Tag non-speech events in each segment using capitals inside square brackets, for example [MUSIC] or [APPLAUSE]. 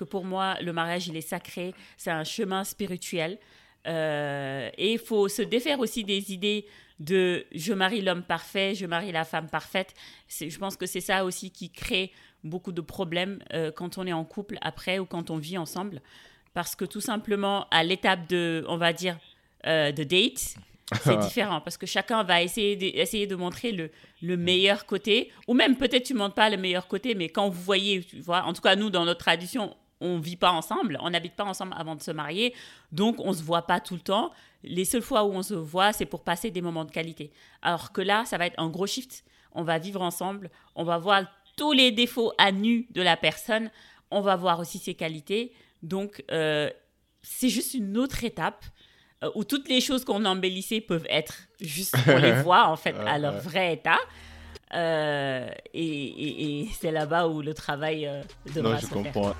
que pour moi, le mariage, il est sacré, c'est un chemin spirituel. Euh, et il faut se défaire aussi des idées de je marie l'homme parfait, je marie la femme parfaite. Je pense que c'est ça aussi qui crée beaucoup de problèmes euh, quand on est en couple après ou quand on vit ensemble. Parce que tout simplement, à l'étape de, on va dire, euh, de date, c'est différent parce que chacun va essayer de, essayer de montrer le, le meilleur côté, ou même peut-être tu ne montres pas le meilleur côté, mais quand vous voyez, tu vois, en tout cas nous dans notre tradition, on vit pas ensemble, on n'habite pas ensemble avant de se marier, donc on se voit pas tout le temps. Les seules fois où on se voit, c'est pour passer des moments de qualité. Alors que là, ça va être un gros shift. On va vivre ensemble, on va voir tous les défauts à nu de la personne, on va voir aussi ses qualités. Donc, euh, c'est juste une autre étape euh, où toutes les choses qu'on embellissait peuvent être juste, on les [LAUGHS] voit en fait à leur vrai état. Euh, et, c'est là-bas où le travail devra non, je comprends.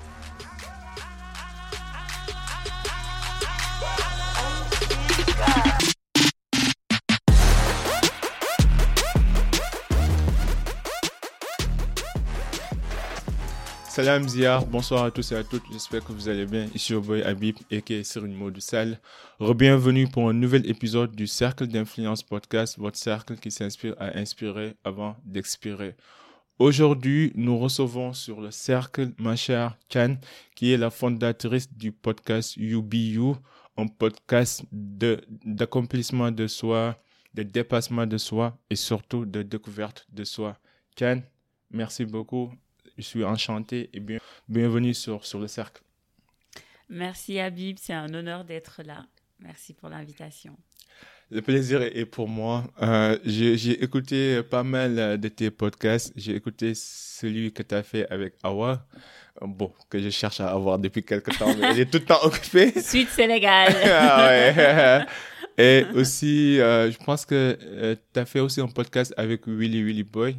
Salam Zia, bonsoir à tous et à toutes, j'espère que vous allez bien. Ici au boy Habib et qui est sur une mode salle. Bienvenue pour un nouvel épisode du Cercle d'influence podcast, votre cercle qui s'inspire à inspirer avant d'expirer. Aujourd'hui, nous recevons sur le cercle ma chère Chan, qui est la fondatrice du podcast UBU, un podcast d'accomplissement de, soi, de dépassement de soi et surtout de découverte de soi. Chan, merci beaucoup je suis enchanté et bien, bienvenue sur, sur le cercle. Merci Habib, c'est un honneur d'être là. Merci pour l'invitation. Le plaisir est pour moi. Euh, j'ai écouté pas mal de tes podcasts. J'ai écouté celui que tu as fait avec Awa. Bon, que je cherche à avoir depuis quelques temps, mais est tout le temps occupé. [LAUGHS] Suite Sénégal. [LAUGHS] ah ouais. Et aussi, euh, je pense que euh, tu as fait aussi un podcast avec Willy Willy Boy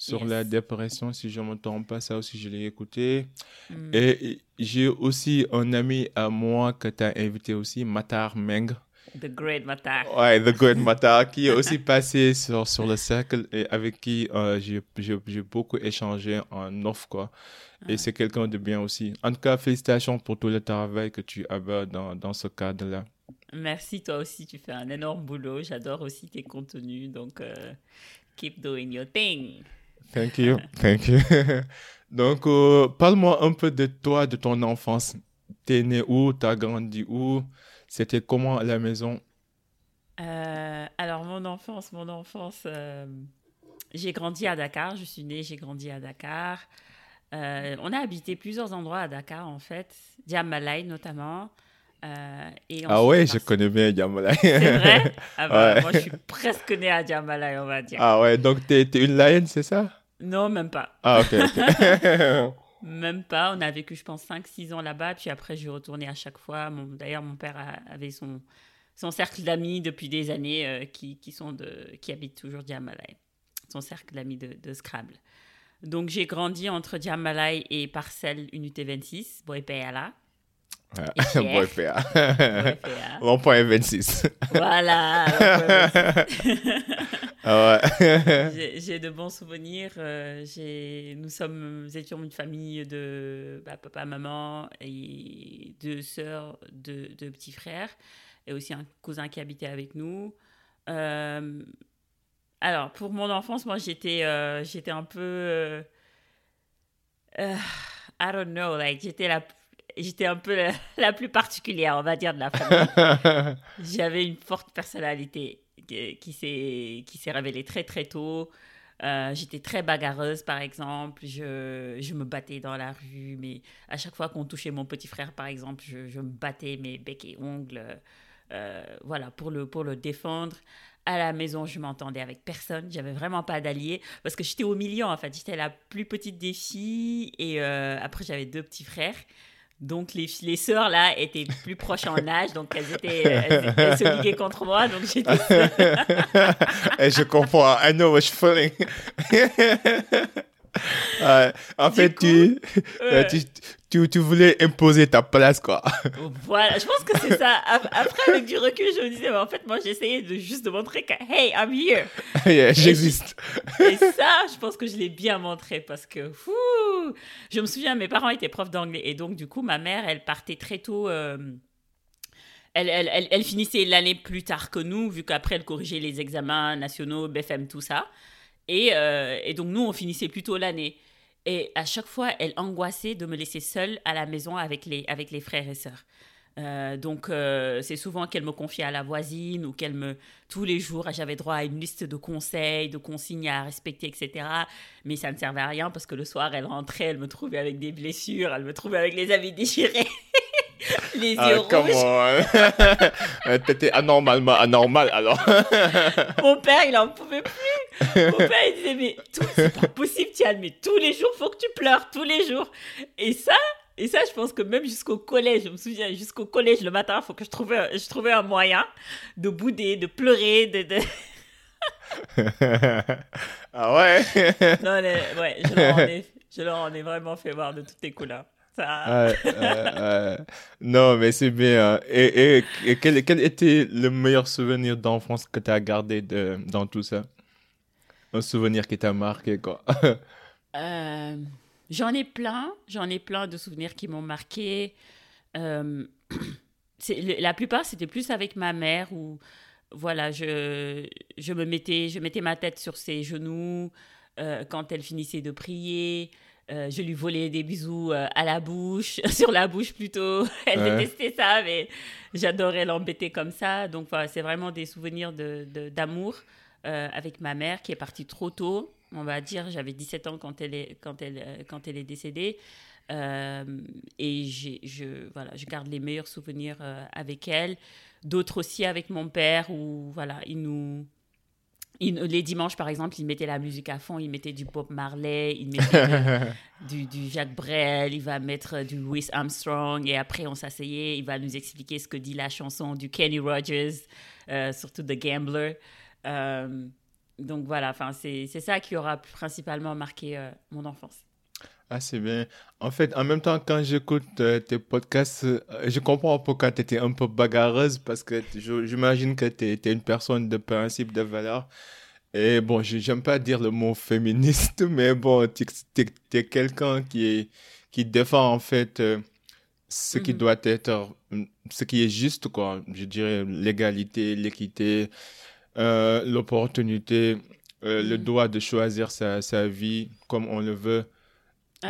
sur la dépression, si je ne me trompe pas, ça aussi je l'ai écouté. Hmm. Et j'ai aussi un ami à moi que tu as invité aussi, Matar Meng. The Great Matar. Ouais, The Great [LAUGHS] Matar, qui est aussi [LAUGHS] passé sur, sur le cercle et avec qui euh, j'ai beaucoup échangé en off, quoi. Et c'est quelqu'un de bien aussi. En tout cas, félicitations pour tout le travail que tu as dans, dans ce cadre-là. Merci, toi aussi, tu fais un énorme boulot. J'adore aussi tes contenus, donc euh, keep doing your thing. Thank you, thank you. [LAUGHS] Donc, euh, parle-moi un peu de toi, de ton enfance. T'es né où? T'as grandi où? C'était comment à la maison? Euh, Alors, mon enfance, mon enfance, euh, j'ai grandi à Dakar. Je suis née, j'ai grandi à Dakar. on a habité plusieurs endroits à Dakar, en fait. Diamalai, notamment. Euh, ah ouais, je connais bien Diamalai. C'est vrai? Ah bah, [LAUGHS] Moi, je suis presque née à Diamalai, on va dire. Ah ouais, donc t'es es une lion, c'est ça? Non, même pas. Ah ok, ok. [LAUGHS] même pas. On a vécu, je pense, 5-6 ans là-bas. Puis après, je suis retournée à chaque fois. D'ailleurs, mon père avait son, son cercle d'amis depuis des années euh, qui, qui, sont de, qui habitent toujours Diamalai. Son cercle d'amis de, de, Scrabble. Donc, j'ai grandi entre Diamalai et Parcelle Unité 26, Boepéala. Boy PA. Rond-point 26. Voilà. [LAUGHS] ah ouais. [LAUGHS] J'ai de bons souvenirs. Euh, nous sommes, nous étions une famille de bah, papa, maman et deux sœurs, deux, deux, petits frères et aussi un cousin qui habitait avec nous. Euh, alors, pour mon enfance, moi, j'étais euh, j'étais un peu... I don't know, like, j'étais la j'étais un peu la, [LAUGHS] plus particulière, on va dire, de la famille. [LAUGHS] J'avais une forte personnalité qui s'est révélée très très tôt. Euh, j'étais très bagarreuse, par exemple. Je, je, me battais dans la rue, mais à chaque fois qu'on touchait mon petit frère, par exemple, je, je me battais mes becs et ongles, euh, voilà, pour le, pour le défendre. À la maison, je m'entendais avec personne. J'avais vraiment pas d'alliés parce que j'étais au milieu, en fait. J'étais la plus petite des filles et euh, après, j'avais deux petits frères. Donc, les, les sœurs, là, étaient plus proches en âge, donc elles, étaient, [LAUGHS] elles, se liguaient contre moi, donc j'étais... [LAUGHS] Et je comprends, I know what you're feeling. [LAUGHS] en fait, euh, tu, tu, tu, voulais imposer ta place, quoi. [LAUGHS] Voilà, je pense que c'est ça. Après, avec du recul, je me disais, mais en fait, moi, j'essayais de juste de montrer que, hey, I'm here. [LAUGHS] J'existe. [LAUGHS] Et, ça, je pense que je l'ai bien montré parce que, fou, je me souviens, mes parents étaient profs d'anglais. Et donc, du coup, ma mère, elle partait très tôt. Euh, elle, elle, elle, elle, finissait l'année plus tard que nous, vu qu'après, elle corrigeait les examens nationaux, BFM, tout ça. Et, euh, et donc, nous, on finissait plutôt l'année. Et à chaque fois, elle angoissait de me laisser seule à la maison avec les, avec les frères et sœurs. Euh, donc, euh, c'est souvent qu'elle me confiait à la voisine ou qu'elle me. Tous les jours, j'avais droit à une liste de conseils, de consignes à respecter, etc. Mais ça ne servait à rien parce que le soir, elle rentrait, elle me trouvait avec des blessures, elle me trouvait avec les habits déchirés. [LAUGHS] [LAUGHS] les ah, yeux ah, rouges. [LAUGHS] T'étais anormalement anormal alors. [LAUGHS] Mon père, il en pouvait plus. Mon père, il disait Mais c'est pas possible, Tiane, mais tous les jours, faut que tu pleures, tous les jours. Et ça, et ça, je pense que même jusqu'au collège, je me souviens, jusqu'au collège le matin, il faut que je trouvais, je trouvais un moyen de bouder, de pleurer, de. de... ah ouais? Non, mais, ouais, je leur, en ai, je leur en ai vraiment fait voir de toutes les couleurs. Ça... non, mais c'est bien. Et, et, quel, quel, était le meilleur souvenir d'enfance que tu as gardé de, dans tout ça? Un souvenir qui t'a marqué, quoi [LAUGHS] euh... J'en ai plein, j'en ai plein de souvenirs qui m'ont marqué. Euh, [CLEARS THROAT] la plupart, c'était plus avec ma mère où, voilà, je, je me mettais, je mettais ma tête sur ses genoux euh, quand elle finissait de prier. Euh, je lui volais des bisous à la bouche, [LAUGHS] sur la bouche plutôt. [LAUGHS] Elle détestait ça, mais j'adorais l'embêter comme ça. Donc, voilà, c'est vraiment des souvenirs d'amour de, avec ma mère qui est partie trop tôt on va dire. J'avais 17 ans quand elle est, quand elle, euh, quand elle est décédée. Euh, et je, voilà, je garde les meilleurs souvenirs euh, avec elle. D'autres aussi avec mon père, où voilà, il nous, les dimanches, par exemple, il mettait la musique à fond, il mettait du Bob Marley, il mettait [LAUGHS] du, du, Jacques Brel, il va mettre du Louis Armstrong, et après on s'asseyait, il va nous expliquer ce que dit la chanson du Kenny Rogers, surtout The Gambler donc voilà, c'est ça qui aura principalement marqué euh, mon enfance. Ah, c'est bien. En fait, en même temps, quand j'écoute euh, tes podcasts, euh, je comprends pourquoi tu étais un peu bagarreuse parce que j'imagine que tu es, une personne de principe, de valeur. Et bon, j'aime pas dire le mot féministe, [LAUGHS] mais bon, tu es, quelqu'un qui, qui défend en fait ce qui mm-hmm. doit être, ce qui est juste, quoi. Je dirais l'égalité, l'équité, euh, l'opportunité, euh, le mm. droit de choisir sa, sa, vie comme on le veut.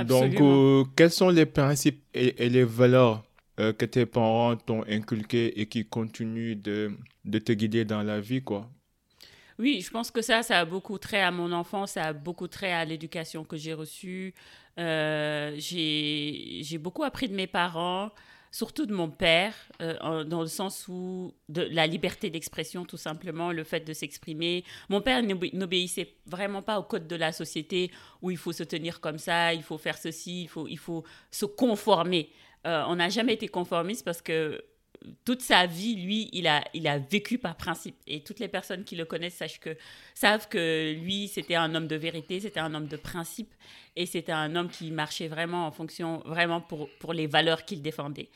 Donc, euh, quels sont les principes et, les valeurs que tes parents t'ont inculqués et qui continuent de, de, te guider dans la vie, quoi? Oui, je pense que ça, ça a beaucoup trait à mon enfance, ça a beaucoup trait à l'éducation que j'ai reçue. j'ai beaucoup appris de mes parents surtout de mon père, euh, dans le sens où de la liberté d'expression, tout simplement, le fait de s'exprimer. Mon père n'obéissait vraiment pas au code de la société où il faut se tenir comme ça, il faut faire ceci, il faut, il faut se conformer. Euh, on n'a jamais été conformiste parce que toute sa vie, lui, il a, il a vécu par principe. Et toutes les personnes qui le connaissent que, savent que lui, c'était un homme de vérité, c'était un homme de principe. Et c'était un homme qui marchait vraiment en fonction, vraiment pour, pour les valeurs qu'il défendait.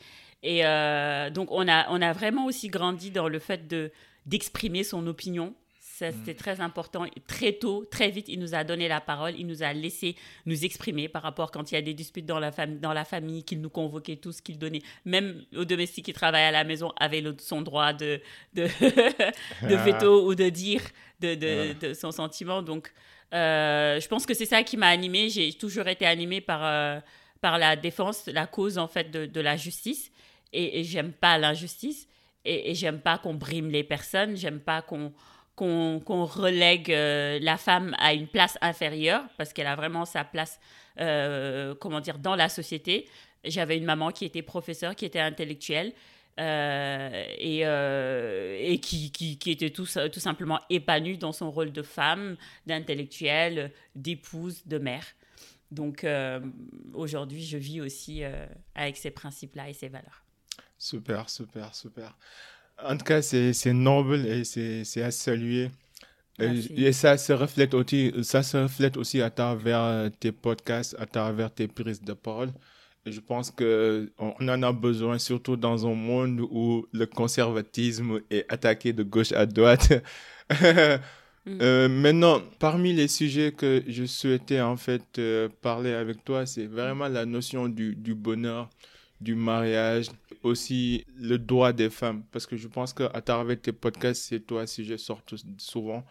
Et euh, donc, on a, on a vraiment aussi grandi dans le fait de, d'exprimer son opinion Mm. C'était très important. Très tôt, très vite, il nous a donné la parole. Il nous a laissé nous exprimer par rapport quand il y a des disputes dans la, famille, dans la famille, qu'il nous convoquait tous, qu'il donnait. Même aux domestiques qui travaillent à la maison avaient son droit de, de, [LAUGHS] de veto ou de dire de, de, son sentiment. Donc, euh, je pense que c'est ça qui m'a animée. J'ai toujours été animée par, euh, par la défense, la cause en fait de, la justice. Et, et j'aime pas l'injustice. Et, et j'aime pas qu'on brime les personnes. J'aime pas qu'on qu'on relègue euh, la femme à une place inférieure parce qu'elle a vraiment sa place, euh, comment dire, dans la société. J'avais une maman qui était professeure, qui était intellectuelle euh, et, qui, était tout, tout simplement épanouie dans son rôle de femme, d'intellectuelle, d'épouse, de mère. Donc aujourd'hui, je vis aussi avec ces principes-là et ces valeurs. Super, super, super. En tout cas, c'est noble et c'est à saluer. Et, ça se reflète aussi, ça se reflète aussi à travers tes podcasts, à travers tes prises de parole. Et je pense que on en a besoin, surtout dans un monde où le conservatisme est attaqué de gauche à droite. [LAUGHS] Mm. Euh, maintenant, parmi les sujets que je souhaitais en fait euh, parler avec toi, c'est vraiment la notion du, du, bonheur, du mariage, aussi le droit des femmes, parce que je pense qu'à travers tes podcasts, c'est toi si je sors souvent.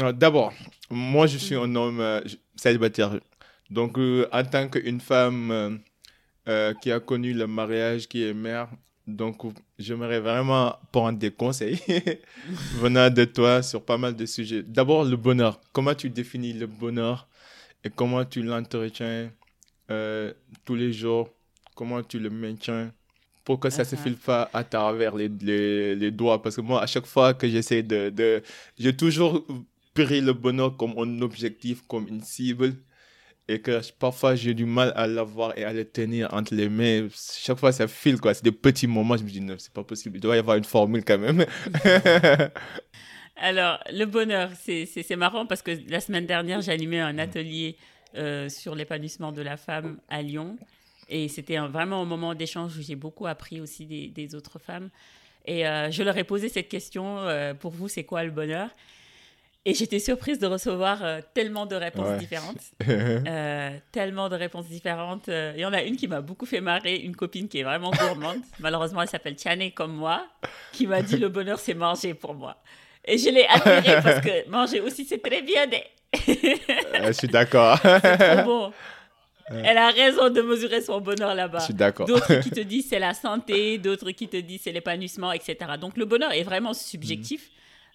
Euh, d'abord, moi je suis un homme célibataire, donc en tant qu'une femme qui a connu le mariage, qui est mère, donc, j'aimerais vraiment prendre des conseils [LAUGHS] venant de toi sur pas mal de sujets. D'abord, le bonheur. Comment tu définis le bonheur et comment tu l'entretiens euh, tous les jours? Comment tu le maintiens pour que ça ne se uh-huh. file pas à travers les, les, les, doigts Parce que moi, à chaque fois que j'essaie de, de... J'ai toujours pris le bonheur comme un objectif, comme une cible et que parfois j'ai du mal à l'avoir et à le tenir entre les mains. Chaque fois, ça file, quoi. C'est des petits moments, je me dis, non, c'est pas possible. Il doit y avoir une formule quand même. [LAUGHS] Alors, le bonheur, c'est marrant parce que la semaine dernière, j'ai animé un atelier euh, sur l'épanouissement de la femme à Lyon. Et c'était vraiment un moment d'échange où j'ai beaucoup appris aussi des, des autres femmes. Et euh, je leur ai posé cette question, euh, pour vous, c'est quoi le bonheur? Et j'étais surprise de recevoir euh, tellement de réponses différentes. [LAUGHS] Tellement de réponses différentes. Il y en a une qui m'a beaucoup fait marrer, une copine qui est vraiment gourmande. [LAUGHS] Malheureusement, elle s'appelle Tiane comme moi, qui m'a dit [LAUGHS] le bonheur, c'est manger pour moi. Et je l'ai admirée parce que manger aussi, c'est très bien. je suis d'accord. c'est trop bon. Elle a raison de mesurer son bonheur là-bas. Je suis d'accord. D'autres qui te [LAUGHS] disent c'est la santé, d'autres qui te disent c'est l'épanouissement, etc. Donc le bonheur est vraiment subjectif.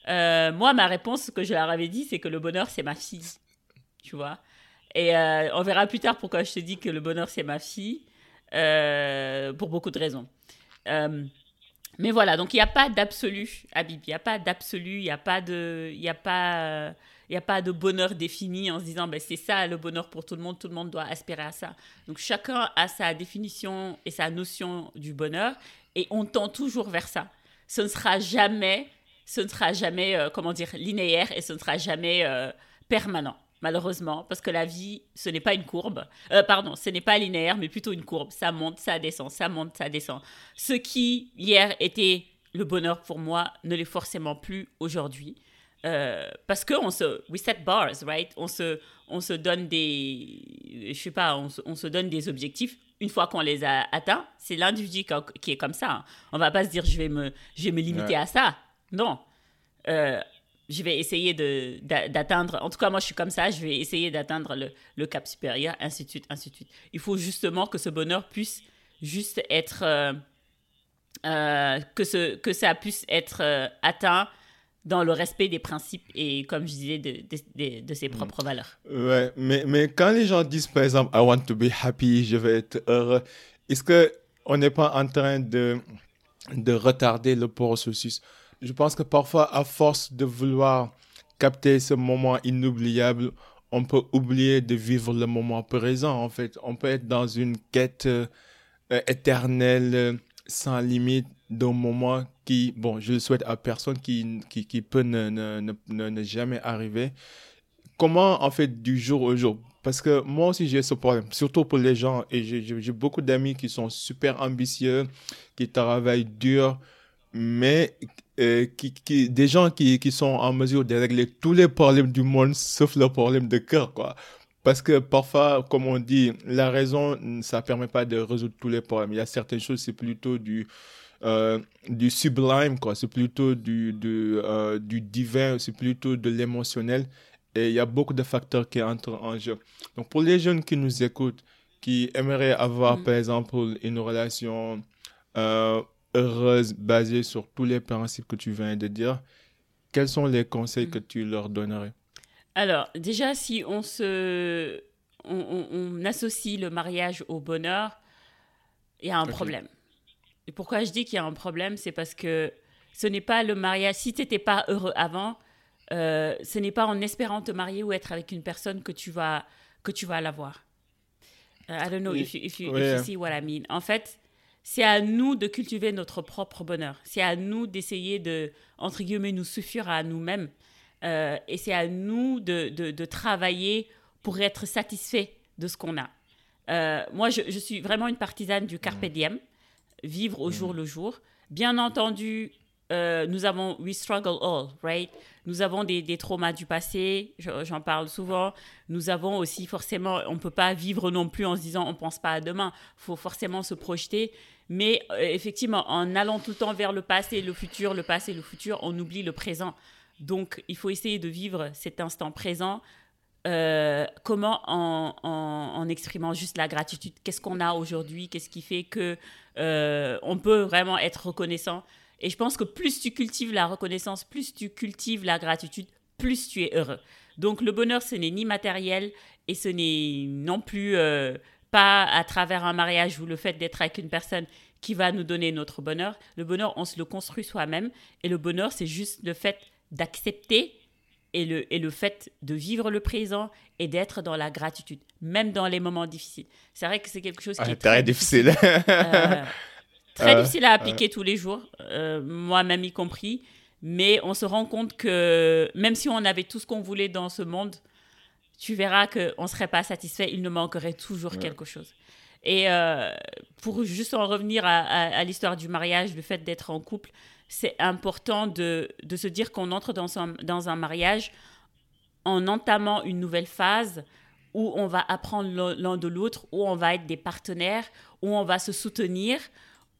Euh, moi, ma réponse que je leur avais dit, c'est que le bonheur, c'est ma fille. Tu vois? Et euh, on verra plus tard pourquoi je te dis que le bonheur, c'est ma fille. Euh, pour beaucoup de raisons. Mais voilà, donc il n'y a pas d'absolu, Habib. Il n'y a pas d'absolu, il n'y a pas de... Il a pas... Il n'y a pas de bonheur défini en se disant ben, c'est ça le bonheur pour tout le monde, tout le monde doit aspirer à ça. Donc chacun a sa définition et sa notion du bonheur et on tend toujours vers ça. Ce ne sera jamais ce ne sera jamais, euh, comment dire, linéaire et ce ne sera jamais euh, permanent, malheureusement, parce que la vie, ce n'est pas une courbe. Euh, pardon, ce n'est pas linéaire, mais plutôt une courbe. Ça monte, ça descend, ça monte, ça descend. Ce qui, hier, était le bonheur pour moi, ne l'est forcément plus aujourd'hui. parce que on se, we set bars, right? On se, on se donne des, je sais pas, on se, on se donne des objectifs. Une fois qu'on les a atteints, c'est l'individu qui est comme ça. Hein. On va pas se dire je vais me, je vais me limiter à ça. Non. Euh, je vais essayer d'atteindre, en tout cas moi je suis comme ça, je vais essayer d'atteindre le, le, cap supérieur, ainsi de suite, ainsi de suite. Il faut justement que ce bonheur puisse juste être, euh, euh, que, ce, que ça puisse être atteint dans le respect des principes et, comme je disais, de, de, de ses propres valeurs. Ouais, mais, mais quand les gens disent par exemple, I want to be happy, je vais être heureux, est-ce qu'on n'est pas en train de, de retarder le processus? Je pense que parfois, à force de vouloir capter ce moment inoubliable, on peut oublier de vivre le moment présent. En fait, on peut être dans une quête euh, éternelle, sans limite, d'un moment qui, bon, je le souhaite à personne, qui, qui, qui peut ne, ne, ne, ne, jamais arriver. Comment, en fait, du jour au jour? Parce que moi aussi, j'ai ce problème, surtout pour les gens, et j'ai beaucoup d'amis qui sont super ambitieux, qui travaillent dur, mais euh, qui, qui, des gens qui, qui sont en mesure de régler tous les problèmes du monde sauf le problème de cœur, quoi. Parce que parfois, comme on dit, la raison, ça permet pas de résoudre tous les problèmes. Il y a certaines choses, c'est plutôt du, euh, du sublime, quoi. C'est plutôt du, du, euh, du divin, c'est plutôt de l'émotionnel. Et il y a beaucoup de facteurs qui entrent en jeu. Donc, pour les jeunes qui nous écoutent, qui aimeraient avoir, mm. par exemple, une relation euh, heureuse basée sur tous les principes que tu viens de dire, quels sont les conseils que tu leur donnerais? Alors, déjà, si on se. On, associe le mariage au bonheur, il y a un problème. Et pourquoi je dis qu'il y a un problème? C'est parce que ce n'est pas le mariage. Si tu n'étais pas heureux avant, euh, ce n'est pas en espérant te marier ou être avec une personne que tu vas, que tu vas l'avoir. Uh, I don't know if, you, if, you, see what I mean. En fait, c'est à nous de cultiver notre propre bonheur. C'est à nous d'essayer de, entre guillemets, nous suffire à nous-mêmes. Euh, et c'est à nous de, de, travailler pour être satisfait de ce qu'on a. Euh, moi, je, je, suis vraiment une partisane du carpe diem, vivre au jour le jour. Bien entendu, euh, nous avons we struggle all, right? Nous avons des, des traumas du passé, j'en parle souvent. Nous avons aussi forcément, on ne peut pas vivre non plus en se disant on ne pense pas à demain. Il faut forcément se projeter. Mais euh, effectivement, en allant tout le temps vers le passé, le futur, le passé, le futur, on oublie le présent. Donc, il faut essayer de vivre cet instant présent. Euh, comment en, en, exprimant juste la gratitude Qu'est-ce qu'on a aujourd'hui? Qu'est-ce qui fait que on peut vraiment être reconnaissant? Et je pense que plus tu cultives la reconnaissance, plus tu cultives la gratitude, plus tu es heureux. Donc le bonheur, ce n'est ni matériel et ce n'est non plus euh, pas à travers un mariage ou le fait d'être avec une personne qui va nous donner notre bonheur. Le bonheur, on se le construit soi-même. Et le bonheur, c'est juste le fait d'accepter et le, et le fait de vivre le présent et d'être dans la gratitude, même dans les moments difficiles. C'est vrai que c'est quelque chose qui ah, est très difficile. Euh, Très euh, difficile à appliquer tous les jours, euh, moi-même y compris. Mais on se rend compte que même si on avait tout ce qu'on voulait dans ce monde, tu verras qu'on ne serait pas satisfait, il nous manquerait toujours quelque chose. Et euh, pour juste en revenir à, l'histoire du mariage, le fait d'être en couple, c'est important de, de, se dire qu'on entre dans un, dans un mariage en entamant une nouvelle phase où on va apprendre l'un de l'autre, où on va être des partenaires, où on va se soutenir,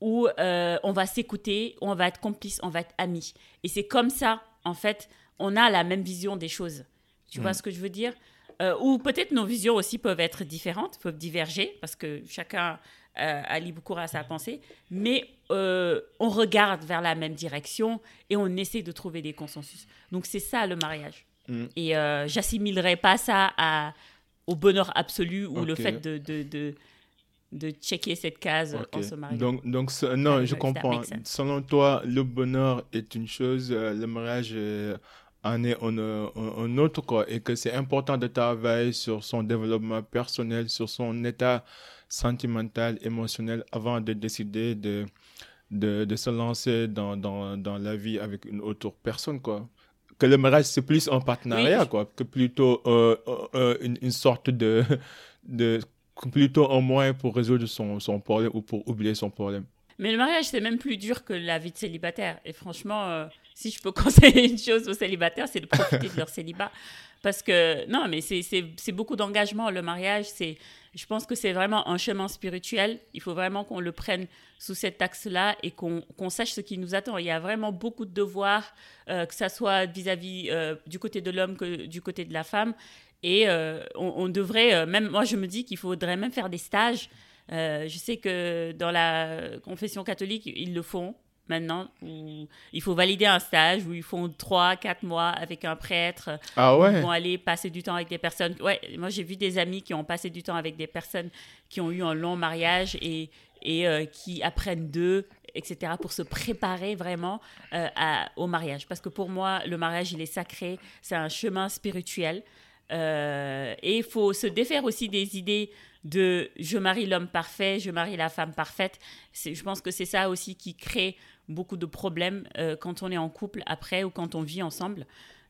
où euh, on va s'écouter, où on va être complice, on va être amis. Et c'est comme ça, en fait, on a la même vision des choses. Tu vois mm. ce que je veux dire? Euh, Ou peut-être nos visions aussi peuvent être différentes, peuvent diverger, parce que chacun euh, a libre cours à sa pensée, mais on regarde vers la même direction et on essaie de trouver des consensus. Donc c'est ça le mariage. Mm. Et j'assimilerai pas ça à, au bonheur absolu ou le fait de, de de checker cette case en se mariant. Donc, donc non, je comprends. Selon toi, le bonheur est une chose, euh, le mariage en est un, autre, quoi, et que c'est important de travailler sur son développement personnel, sur son état sentimental, émotionnel, avant de décider de, de, de se lancer dans, dans, dans, la vie avec une autre personne, quoi. Que le mariage, c'est plus un partenariat, quoi, que plutôt euh, euh, une, une, sorte de, de plutôt un moyen pour résoudre son, son problème ou pour oublier son problème. Mais le mariage, c'est même plus dur que la vie de célibataire. Et franchement, euh, si je peux [LAUGHS] conseiller une chose aux célibataires, c'est de profiter de leur célibat. Parce que, non, mais c'est beaucoup d'engagement. Le mariage, c'est, je pense que c'est vraiment un chemin spirituel. Il faut vraiment qu'on le prenne sous cet axe-là et qu'on sache ce qui nous attend. Il y a vraiment beaucoup de devoirs, euh, que ça soit vis-à-vis euh, du côté de l'homme que du côté de la femme. Et euh, on, devrait, euh, même moi je me dis qu'il faudrait même faire des stages. Je sais que dans la confession catholique, ils le font maintenant, où il faut valider un stage, où ils font trois, quatre mois avec un prêtre. Ah ouais. Ils vont aller passer du temps avec des personnes. Ouais, moi j'ai vu des amis qui ont passé du temps avec des personnes qui ont eu un long mariage et, et qui apprennent d'eux etc., pour se préparer vraiment au mariage. Parce que pour moi, le mariage, il est sacré, c'est un chemin spirituel. Euh, et il faut se défaire aussi des idées de je marie l'homme parfait, je marie la femme parfaite. Je pense que c'est ça aussi qui crée beaucoup de problèmes euh, quand on est en couple après ou quand on vit ensemble.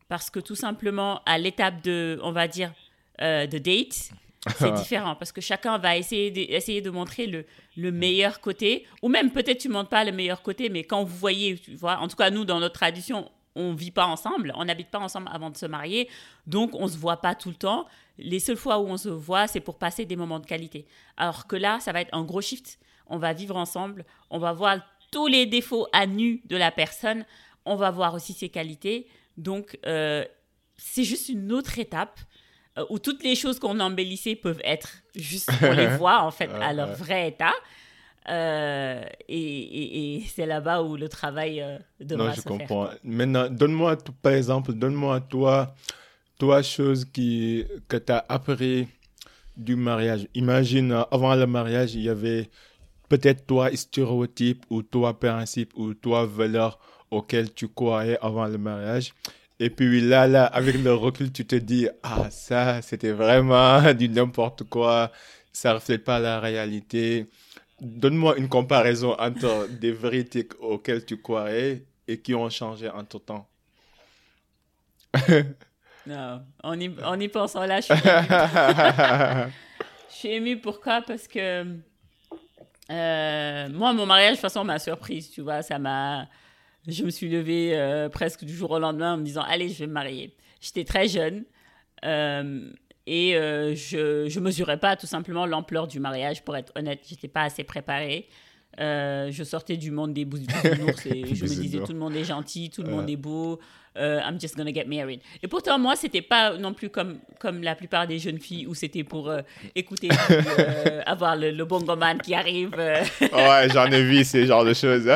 Parce que tout simplement, à l'étape de, on va dire, euh, de date, c'est [LAUGHS] différent parce que chacun va essayer de, essayer de montrer le, le meilleur côté. Ou même peut-être tu ne montres pas le meilleur côté, mais quand vous voyez, tu vois, en tout cas nous, dans notre tradition, on vit pas ensemble, on n'habite pas ensemble avant de se marier, donc on se voit pas tout le temps. Les seules fois où on se voit, c'est pour passer des moments de qualité. Alors que là, ça va être un gros shift. On va vivre ensemble, on va voir tous les défauts à nu de la personne, on va voir aussi ses qualités. Donc, euh, c'est juste une autre étape euh, où toutes les choses qu'on embellissait peuvent être juste, on les [LAUGHS] voit en fait à leur vrai état. Euh, et, c'est là-bas où le travail devra non, je comprends. Maintenant, donne-moi, par exemple, donne-moi toi, toi, chose qui, que tu as appris du mariage. Imagine, avant le mariage, il y avait peut-être toi stéréotype ou toi principe ou toi valeur auquel tu croyais avant le mariage. Et puis là, là, avec le recul, tu te dis, ah, ça, c'était vraiment [LAUGHS] du n'importe quoi. Ça ne reflète pas la réalité. Donne-moi une comparaison entre des vérités auxquelles tu croyais et qui ont changé entre temps. [LAUGHS] non, en y, en y pensant là, je suis émue. [LAUGHS] je suis émue pourquoi Parce que euh, moi, mon mariage, de toute façon, m'a surprise, tu vois. Ça m'a. Je me suis levée euh, presque du jour au lendemain en me disant Allez, je vais me marier. J'étais très jeune euh, et je ne mesurais pas tout simplement l'ampleur du mariage, pour être honnête. J'étais pas assez préparée. Je sortais du monde des bisounours [LAUGHS] et je me disais tout le monde est gentil, tout le monde est beau, euh, I'm just gonna get married. Et pourtant, moi, c'était pas non plus comme, comme la plupart des jeunes filles où c'était pour euh, écouter, euh, [LAUGHS] avoir le, le bongo man qui arrive. ouais, j'en ai vu ces genres de choses. [LAUGHS]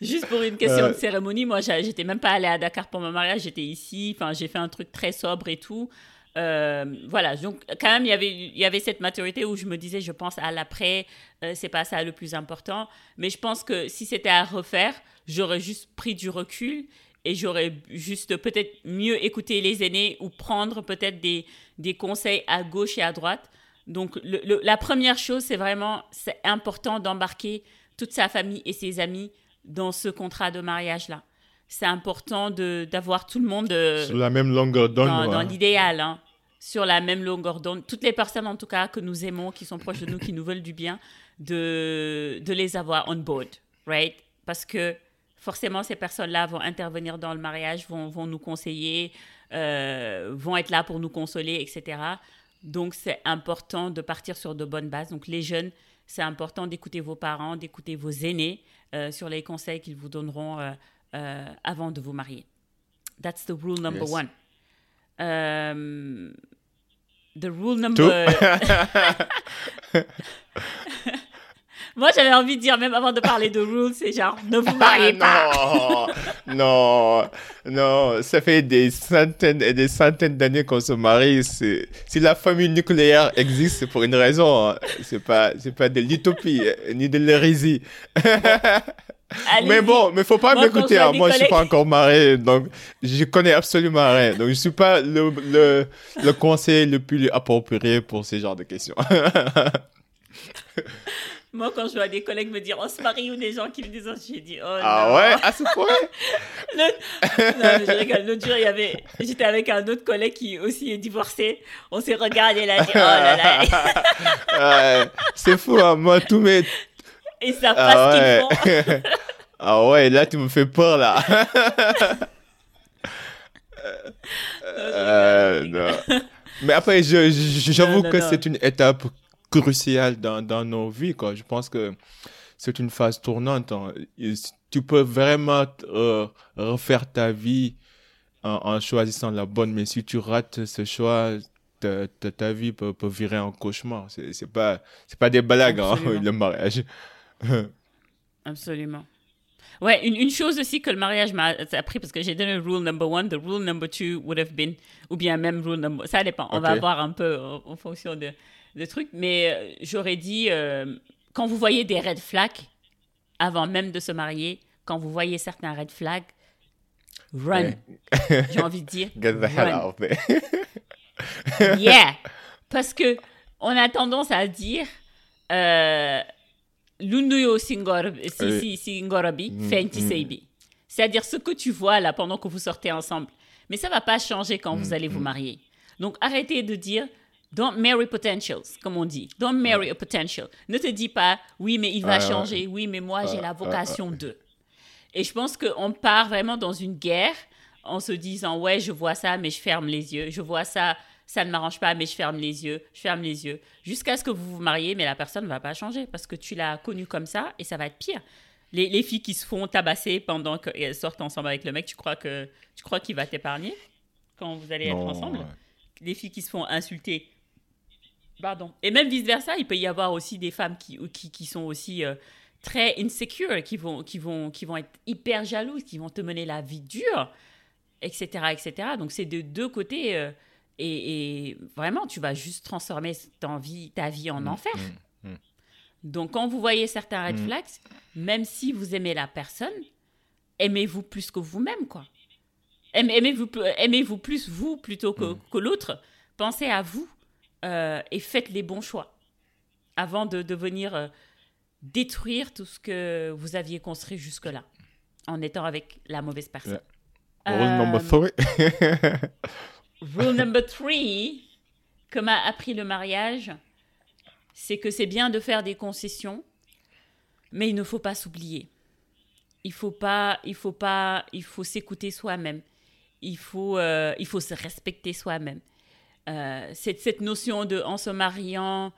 Juste pour une question de cérémonie, moi, j'étais même pas allée à Dakar pour mon mariage, j'étais ici. Enfin, j'ai fait un truc très sobre et tout. Voilà, donc quand même, il y, avait, y avait cette maturité où je me disais, je pense à l'après, c'est pas ça le plus important. Mais je pense que si c'était à refaire, j'aurais juste pris du recul et j'aurais juste peut-être mieux écouté les aînés ou prendre peut-être des, des conseils à gauche et à droite. Donc la première chose, c'est vraiment, c'est important d'embarquer toute sa famille et ses amis dans ce contrat de mariage-là. C'est important d'avoir tout le monde... Euh, sur la même longueur d'onde. Dans, l'idéal, hein, sur la même longueur d'onde. Toutes les personnes, en tout cas, que nous aimons, qui sont proches de nous, qui nous veulent du bien, de, de les avoir on board, right? Parce que forcément, ces personnes-là vont intervenir dans le mariage, vont, vont nous conseiller, euh, vont être là pour nous consoler, etc. Donc, c'est important de partir sur de bonnes bases. Donc, les jeunes, c'est important d'écouter vos parents, d'écouter vos aînés euh, sur les conseils qu'ils vous donneront euh, avant de vous marier. That's the rule number one. the rule number... [LAUGHS] Moi, j'avais envie de dire, même avant de parler de rules, c'est genre, ne vous mariez pas. non, non, ça fait des centaines et des centaines d'années qu'on se marie. Si la famille nucléaire existe, c'est pour une raison. Hein. C'est pas, c'est pas de l'utopie, ni de l'hérésie. Mais bon, mais faut pas m'écouter. Hein. Moi, je suis pas encore marié, donc je connais absolument rien. Donc, je suis pas le, le, le conseil le plus approprié pour ce genre de questions. [LAUGHS] Moi, quand je vois des collègues me dire on se marie ou des gens qui me disent j'ai dit oh Ah ouais, à ce point? [LAUGHS] Non, je rigole. L'autre jour, il y avait... j'étais avec un autre collègue qui aussi est divorcé. On s'est regardé là, dit oh là là. [LAUGHS] c'est fou, hein. moi, tous mes. Et ça passe ah ouais. qu'ils [LAUGHS] font. ah ouais, là, tu me fais peur là. [LAUGHS] euh, non. Mais après, j'avoue que c'est une étape crucial dans, dans nos vies. Quoi. Je pense que c'est une phase tournante. Hein. Tu peux vraiment euh, refaire ta vie en, choisissant la bonne, mais si tu rates ce choix, ta, ta, vie peut, peut, virer en cauchemar. C'est, c'est pas, c'est pas des blagues, hein, [LAUGHS] le mariage. [LAUGHS] Absolument. Ouais, une, une, chose aussi que le mariage m'a appris, parce que j'ai donné le rule number one, the rule number two would have been, ou bien même rule number, ça dépend, on va voir un peu en fonction de, de trucs. Mais euh, j'aurais dit, euh, quand vous voyez des red flags, avant même de se marier, quand vous voyez certains red flags, run. J'ai envie de dire. Get the hell out of there. yeah. Parce que on a tendance à dire. Euh, Lunduyo Singorobi, Fenti Seibi. C'est-à-dire ce que tu vois là pendant que vous sortez ensemble. Mais ça va pas changer quand vous mm, allez vous mm. marier. Donc arrêtez de dire Don't marry potentials, comme on dit. Don't marry a potential. Ne te dis pas, oui, mais il va changer. Oui, mais moi, j'ai la vocation de. Et je pense qu'on part vraiment dans une guerre en se disant, ouais, je vois ça, mais je ferme les yeux. Je vois ça, ça ne m'arrange pas, mais je ferme les yeux. Je ferme les yeux. Jusqu'à ce que vous vous mariez, mais la personne ne va pas changer parce que tu l'as connue comme ça et ça va être pire. Les, les filles qui se font tabasser pendant qu'elles sortent ensemble avec le mec, tu crois que tu crois qu'il va t'épargner quand vous allez être ensemble? Les filles qui se font insulter Pardon. Et même vice-versa, il peut y avoir aussi des femmes qui, qui, qui sont aussi euh, très insecure, qui vont, qui, vont, qui vont être hyper jalouses, qui vont te mener la vie dure, etc. etc. Donc c'est de deux côtés. Euh, et, vraiment, tu vas juste transformer ta vie, ta vie en mm, enfer. Mm, mm. Donc quand vous voyez certains red flags, même si vous aimez la personne, aimez-vous plus que vous-même, quoi. Aimez-vous aimez -vous plus vous plutôt que, que l'autre. Pensez à vous euh, et faites les bons choix avant de, de venir euh, détruire tout ce que vous aviez construit jusque-là en étant avec la mauvaise personne. Rule number three. Rule number three, que m'a appris le mariage, c'est que c'est bien de faire des concessions, mais il ne faut pas s'oublier. Il faut pas, il faut pas, il faut s'écouter soi-même. Il faut, euh, il faut se respecter soi-même. Euh, cette, notion de en se mariant,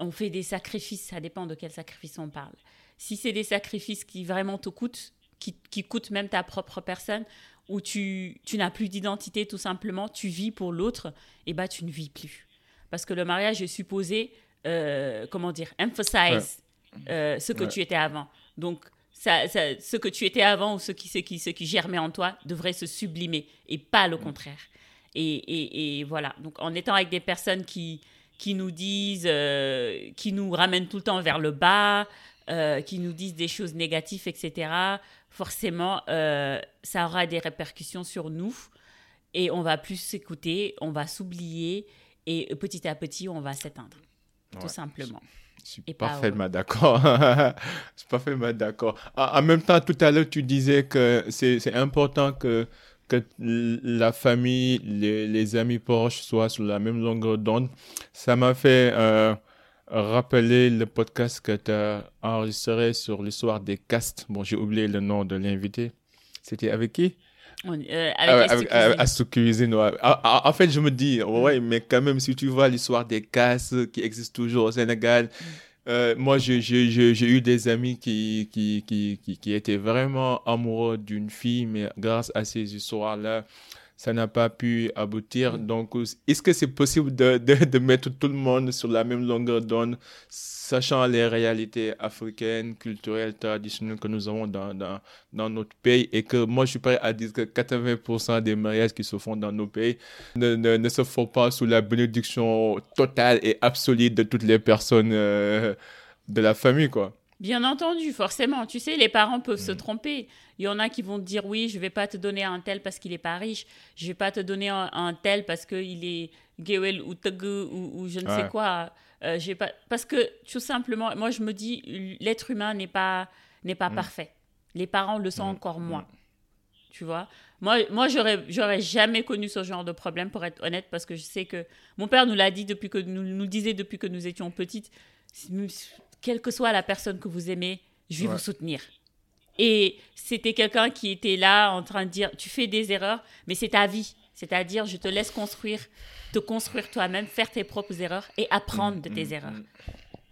on fait des sacrifices, ça dépend de quel sacrifice on parle. Si c'est des sacrifices qui vraiment te coûtent, qui coûtent même ta propre personne, où tu, tu n'as plus d'identité tout simplement, tu vis pour l'autre, et eh bah ben, tu ne vis plus. Parce que le mariage est supposé, euh, comment dire, emphasize euh, ce que tu étais avant. Donc, ça, ce que tu étais avant ou ce qui, ce, qui, ce qui germait en toi devrait se sublimer et pas le contraire. Et, et, et, voilà, donc en étant avec des personnes qui, qui nous disent, euh, qui nous ramènent tout le temps vers le bas, qui nous disent des choses négatives, etc., forcément, ça aura des répercussions sur nous et on va plus s'écouter, on va s'oublier et petit à petit, on va s'éteindre, tout simplement. [LAUGHS] Je suis parfaitement d'accord. je suis parfaitement d'accord. En même temps, tout à l'heure, tu disais que c'est important que, que la famille, les, les, amis proches soient sur la même longueur d'onde. Ça m'a fait euh, rappeler le podcast que tu as enregistré sur l'histoire des castes. Bon, j'ai oublié le nom de l'invité. C'était avec qui? Euh, avec, Cuisine. En fait, je me dis, ouais, mais quand même, si tu vois l'histoire des casses qui existent toujours au Sénégal, mm. euh, moi, j'ai eu des amis qui, qui, qui, qui, étaient vraiment amoureux d'une fille, mais grâce à ces histoires-là, ça n'a pas pu aboutir. Mm. Donc, est-ce que c'est possible de, de, de, mettre tout le monde sur la même longueur d'onde sachant les réalités africaines, culturelles, traditionnelles que nous avons dans, dans, dans, notre pays? Et que moi je suis prêt à dire que 80% des mariages qui se font dans nos pays ne, ne, se font pas sous la bénédiction totale et absolue de toutes les personnes euh, de la famille, quoi. Bien entendu, forcément. Tu sais, les parents peuvent se mm. tromper. Il y en a qui vont te dire oui, je vais pas te donner un tel parce qu'il est pas riche, je vais pas te donner un, tel parce qu'il est gewel ou ou, ou je ne sais quoi. Euh, j'ai pas parce que tout simplement, moi je me dis l'être humain n'est pas n'est pas mm. parfait. Les parents le sont mm. encore moins. Tu vois? Moi moi j'aurais j'aurais jamais connu ce genre de problème pour être honnête parce que je sais que mon père nous l'a dit depuis que nous nous disait depuis que nous étions petites quelle que soit la personne que vous aimez, je vais vous soutenir. Et c'était quelqu'un qui était là en train de dire tu fais des erreurs mais c'est ta vie. C'est-à-dire, je te laisse construire, te construire toi-même, faire tes propres erreurs et apprendre de tes mm, mm, erreurs. Mm.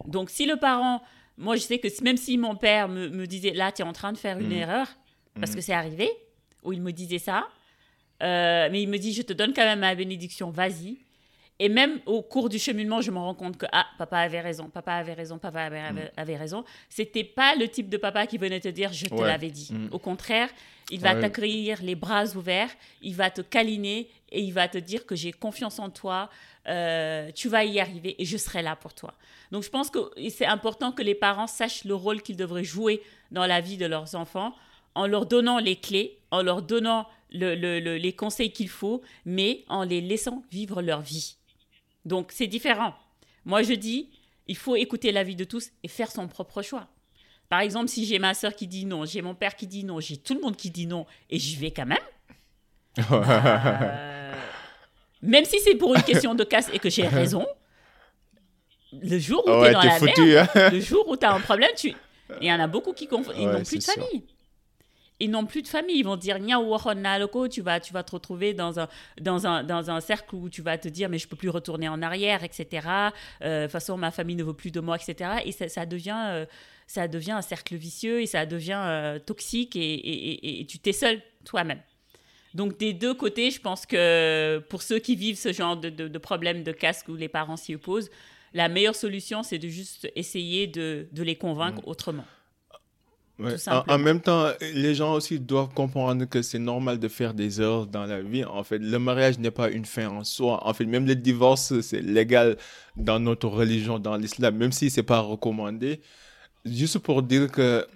Donc, si le parent, moi, je sais que même si mon père me, disait, là, tu es en train de faire une erreur, parce que c'est arrivé, où il me disait ça, euh, mais il me dit, je te donne quand même ma bénédiction, vas-y. Et même au cours du cheminement, je me rends compte que ah, papa avait raison, papa avait raison, papa avait, avait, raison. C'était pas le type de papa qui venait te dire je te l'avais dit. Au contraire, il va t'accueillir les bras ouverts, il va te câliner et il va te dire que j'ai confiance en toi, euh, tu vas y arriver et je serai là pour toi. Donc je pense que c'est important que les parents sachent le rôle qu'ils devraient jouer dans la vie de leurs enfants en leur donnant les clés, en leur donnant les conseils qu'il faut, mais en les laissant vivre leur vie. Donc c'est différent. Moi je dis, il faut écouter l'avis de tous et faire son propre choix. Par exemple, si j'ai ma soeur qui dit non, j'ai mon père qui dit non, j'ai tout le monde qui dit non, et j'y vais quand même. [LAUGHS] Même si c'est pour une question de casse et que j'ai raison, le jour où tu es dans la merde, hein. le jour où tu as un problème, tu... il y en a beaucoup qui n'ont plus de famille. Ils n'ont plus de famille. Ils vont dire tu vas, tu vas te retrouver dans un, dans, un, dans un cercle où tu vas te dire mais je peux plus retourner en arrière, etc. Euh, de toute façon, ma famille ne veut plus de moi, etc. Et ça, ça devient. Euh, ça devient un cercle vicieux et ça devient euh, toxique et, tu t'es seul toi-même. Donc des deux côtés, je pense que pour ceux qui vivent ce genre de, de, problème de casque où les parents s'y opposent, la meilleure solution, c'est de juste essayer de, de les convaincre mmh. autrement. En, même temps, les gens aussi doivent comprendre que c'est normal de faire des erreurs dans la vie. En fait, le mariage n'est pas une fin en soi. En fait, même le divorce, c'est légal dans notre religion, dans l'islam, même si c'est pas recommandé juste pour dire que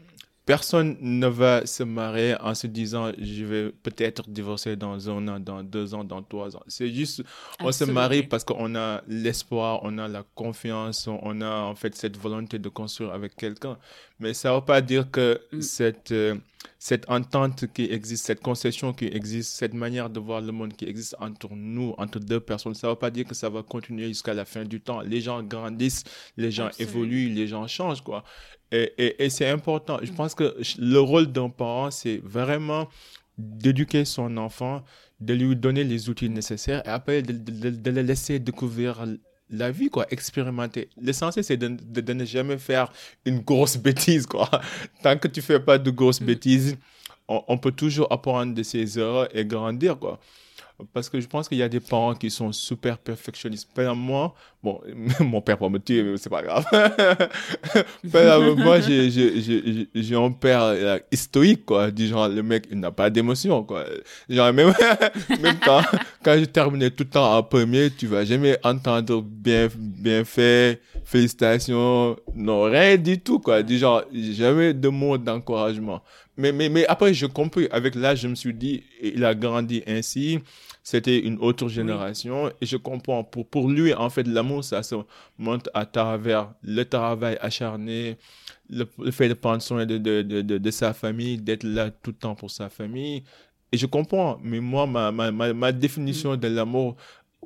personne ne va se marier en se disant je vais peut-être divorcer dans un an, dans deux ans, dans trois ans. C'est juste, on se marie parce qu'on a l'espoir, on a la confiance, on a en fait cette volonté de construire avec quelqu'un. Mais ça ne veut pas dire que mm. cette, euh, cette entente qui existe, cette concession qui existe, cette manière de voir le monde qui existe entre nous, entre deux personnes. Ça ne veut pas dire que ça va continuer jusqu'à la fin du temps. Les gens grandissent, les gens évoluent, les gens changent, quoi. Et, et, et c'est important. Je pense que le rôle d'un parent, c'est vraiment d'éduquer son enfant, de lui donner les outils nécessaires et après de, de, de le laisser découvrir la vie, quoi, expérimenter. L'essentiel, c'est de, de, ne jamais faire une grosse [LAUGHS] bêtise, quoi. Tant que tu fais pas de grosses mm. bêtises, on, on, peut toujours apprendre de ses erreurs et grandir, quoi. Parce que je pense qu'il y a des parents qui sont super perfectionnistes. Moi, bon, [LAUGHS] mon père pour me tuer, mais c'est pas grave. [LAUGHS] moi, j'ai un père euh, historique, quoi. Du genre, le mec, il n'a pas d'émotion, quoi. Genre, même, [LAUGHS] même quand, quand je terminais tout le temps en premier, tu vas jamais entendre bien, bien fait, félicitations, non, rien du tout, quoi. Du genre, jamais de mots d'encouragement. Mais, mais, mais après, je compris. Avec l'âge, je me suis dit, il a grandi ainsi c'était une autre génération. Et je comprends, pour, pour lui, en fait, l'amour, ça se montre à travers le travail acharné, le, fait de prendre soin de, de, de, de sa famille, d'être là tout le temps pour sa famille. Et je comprends, mais moi, ma, ma, ma, ma définition de l'amour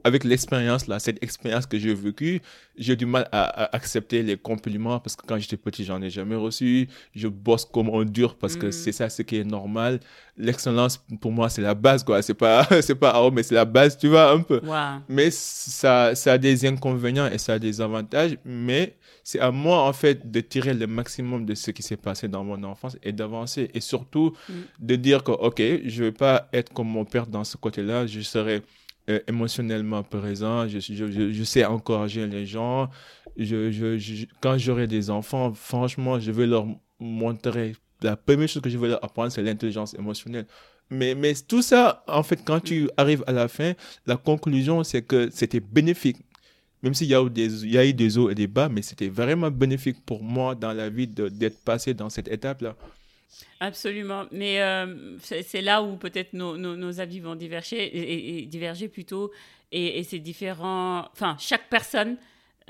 avec l'expérience là, cette expérience que j'ai vécue, j'ai du mal à, accepter les compliments parce que quand j'étais petit, j'en ai jamais reçu. Je bosse comme on dur parce que mm. c'est ça ce qui est normal. L'excellence pour moi, c'est la base quoi. C'est pas [LAUGHS] c'est pas oh, mais c'est la base, tu vois un peu. Mais ça ça a des inconvénients et ça a des avantages, mais c'est à moi en fait de tirer le maximum de ce qui s'est passé dans mon enfance et d'avancer et surtout mm. de dire que OK, je vais pas être comme mon père dans ce côté-là, je serai euh, émotionnellement présent, je, je, je, sais encourager les gens. Je, je, quand j'aurai des enfants, franchement, je vais leur montrer. La première chose que je vais leur apprendre, c'est l'intelligence émotionnelle. Mais, mais tout ça, en fait, quand tu arrives à la fin, la conclusion, c'est que c'était bénéfique. Même s'il y, a eu des, il y a eu des hauts et des bas, mais c'était vraiment bénéfique pour moi dans la vie d'être passé dans cette étape-là. Absolument. Mais euh, c'est là où peut-être nos, nos, avis vont diverger, et, diverger plutôt. Et, c'est différent. Enfin, chaque personne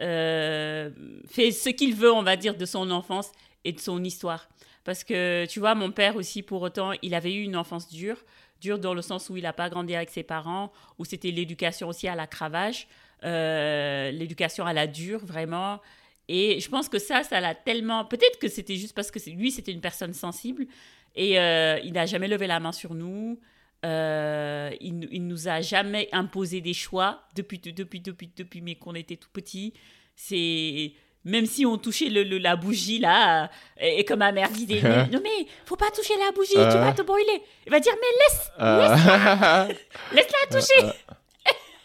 euh, fait ce qu'il veut, on va dire, de son enfance et de son histoire. Parce que, tu vois, mon père aussi, pour autant, il avait eu une enfance dure. Dure dans le sens où il n'a pas grandi avec ses parents, où c'était l'éducation aussi à la cravache, euh, l'éducation à la dure, vraiment. Et je pense que ça, ça l'a tellement. Peut-être que c'était juste parce que lui, c'était une personne sensible et euh, il n'a jamais levé la main sur nous. Euh, il, il nous a jamais imposé des choix depuis depuis depuis depuis mais qu'on était tout petit. C'est même si on touchait le, la bougie là et, que ma mère disait [LAUGHS] non mais faut pas toucher la bougie, tu vas te brûler. Il va dire mais laisse laisse laisse la toucher.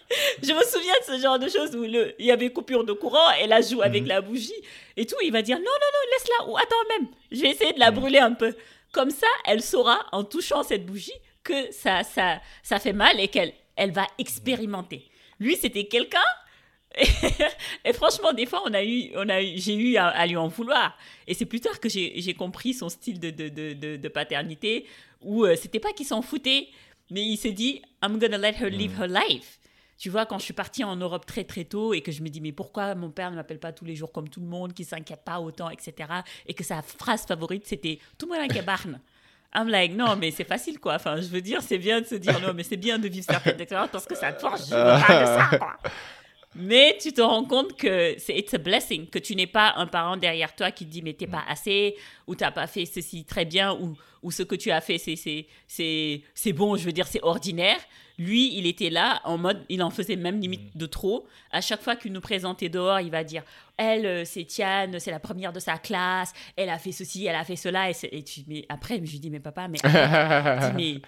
[LAUGHS] je me souviens de ce genre de choses où le, il y avait coupure de courant, elle a joué avec mhm. la bougie et tout. Il va dire non, non, non, laisse-la ou attends même, je vais essayer de la mhm. brûler un peu. Comme ça, elle saura en touchant cette bougie que ça, ça, ça fait mal et qu'elle elle va expérimenter. Lui, c'était quelqu'un. [LAUGHS] Et, franchement, des fois, on a eu, on a j'ai eu à, lui en vouloir. Et c'est plus tard que j'ai compris son style de, de, de, de paternité, où euh, c'était pas qu'il s'en foutait, mais il s'est dit, I'm gonna let her live mhm. her life. Tu vois, quand je suis partie en Europe très très tôt et que je me dis mais pourquoi mon père ne m'appelle pas tous les jours comme tout le monde, qui s'inquiète pas autant, etc. Et que sa phrase favorite c'était tout le monde barne. I'm like, non, mais c'est facile, quoi. Enfin, je veux dire, c'est bien de se dire, non, mais c'est bien de vivre certaines expériences parce que ça te forge. Pas de ça, quoi. Mais tu te rends compte que c'est it's a blessing, que tu n'es pas un parent derrière toi qui te dit mais t'es pas assez, ou t'as pas fait ceci très bien, ou, ou ce que tu as fait c'est bon, je veux dire c'est ordinaire. Lui, il était là en mode, il en faisait même limite de trop. À chaque fois qu'il nous présentait dehors, il va dire Elle, euh, c'est Tiane, c'est la première de sa classe, elle a fait ceci, elle a fait cela. Et, tu, mais après, je lui dis Mais papa, mais. [LAUGHS] mais...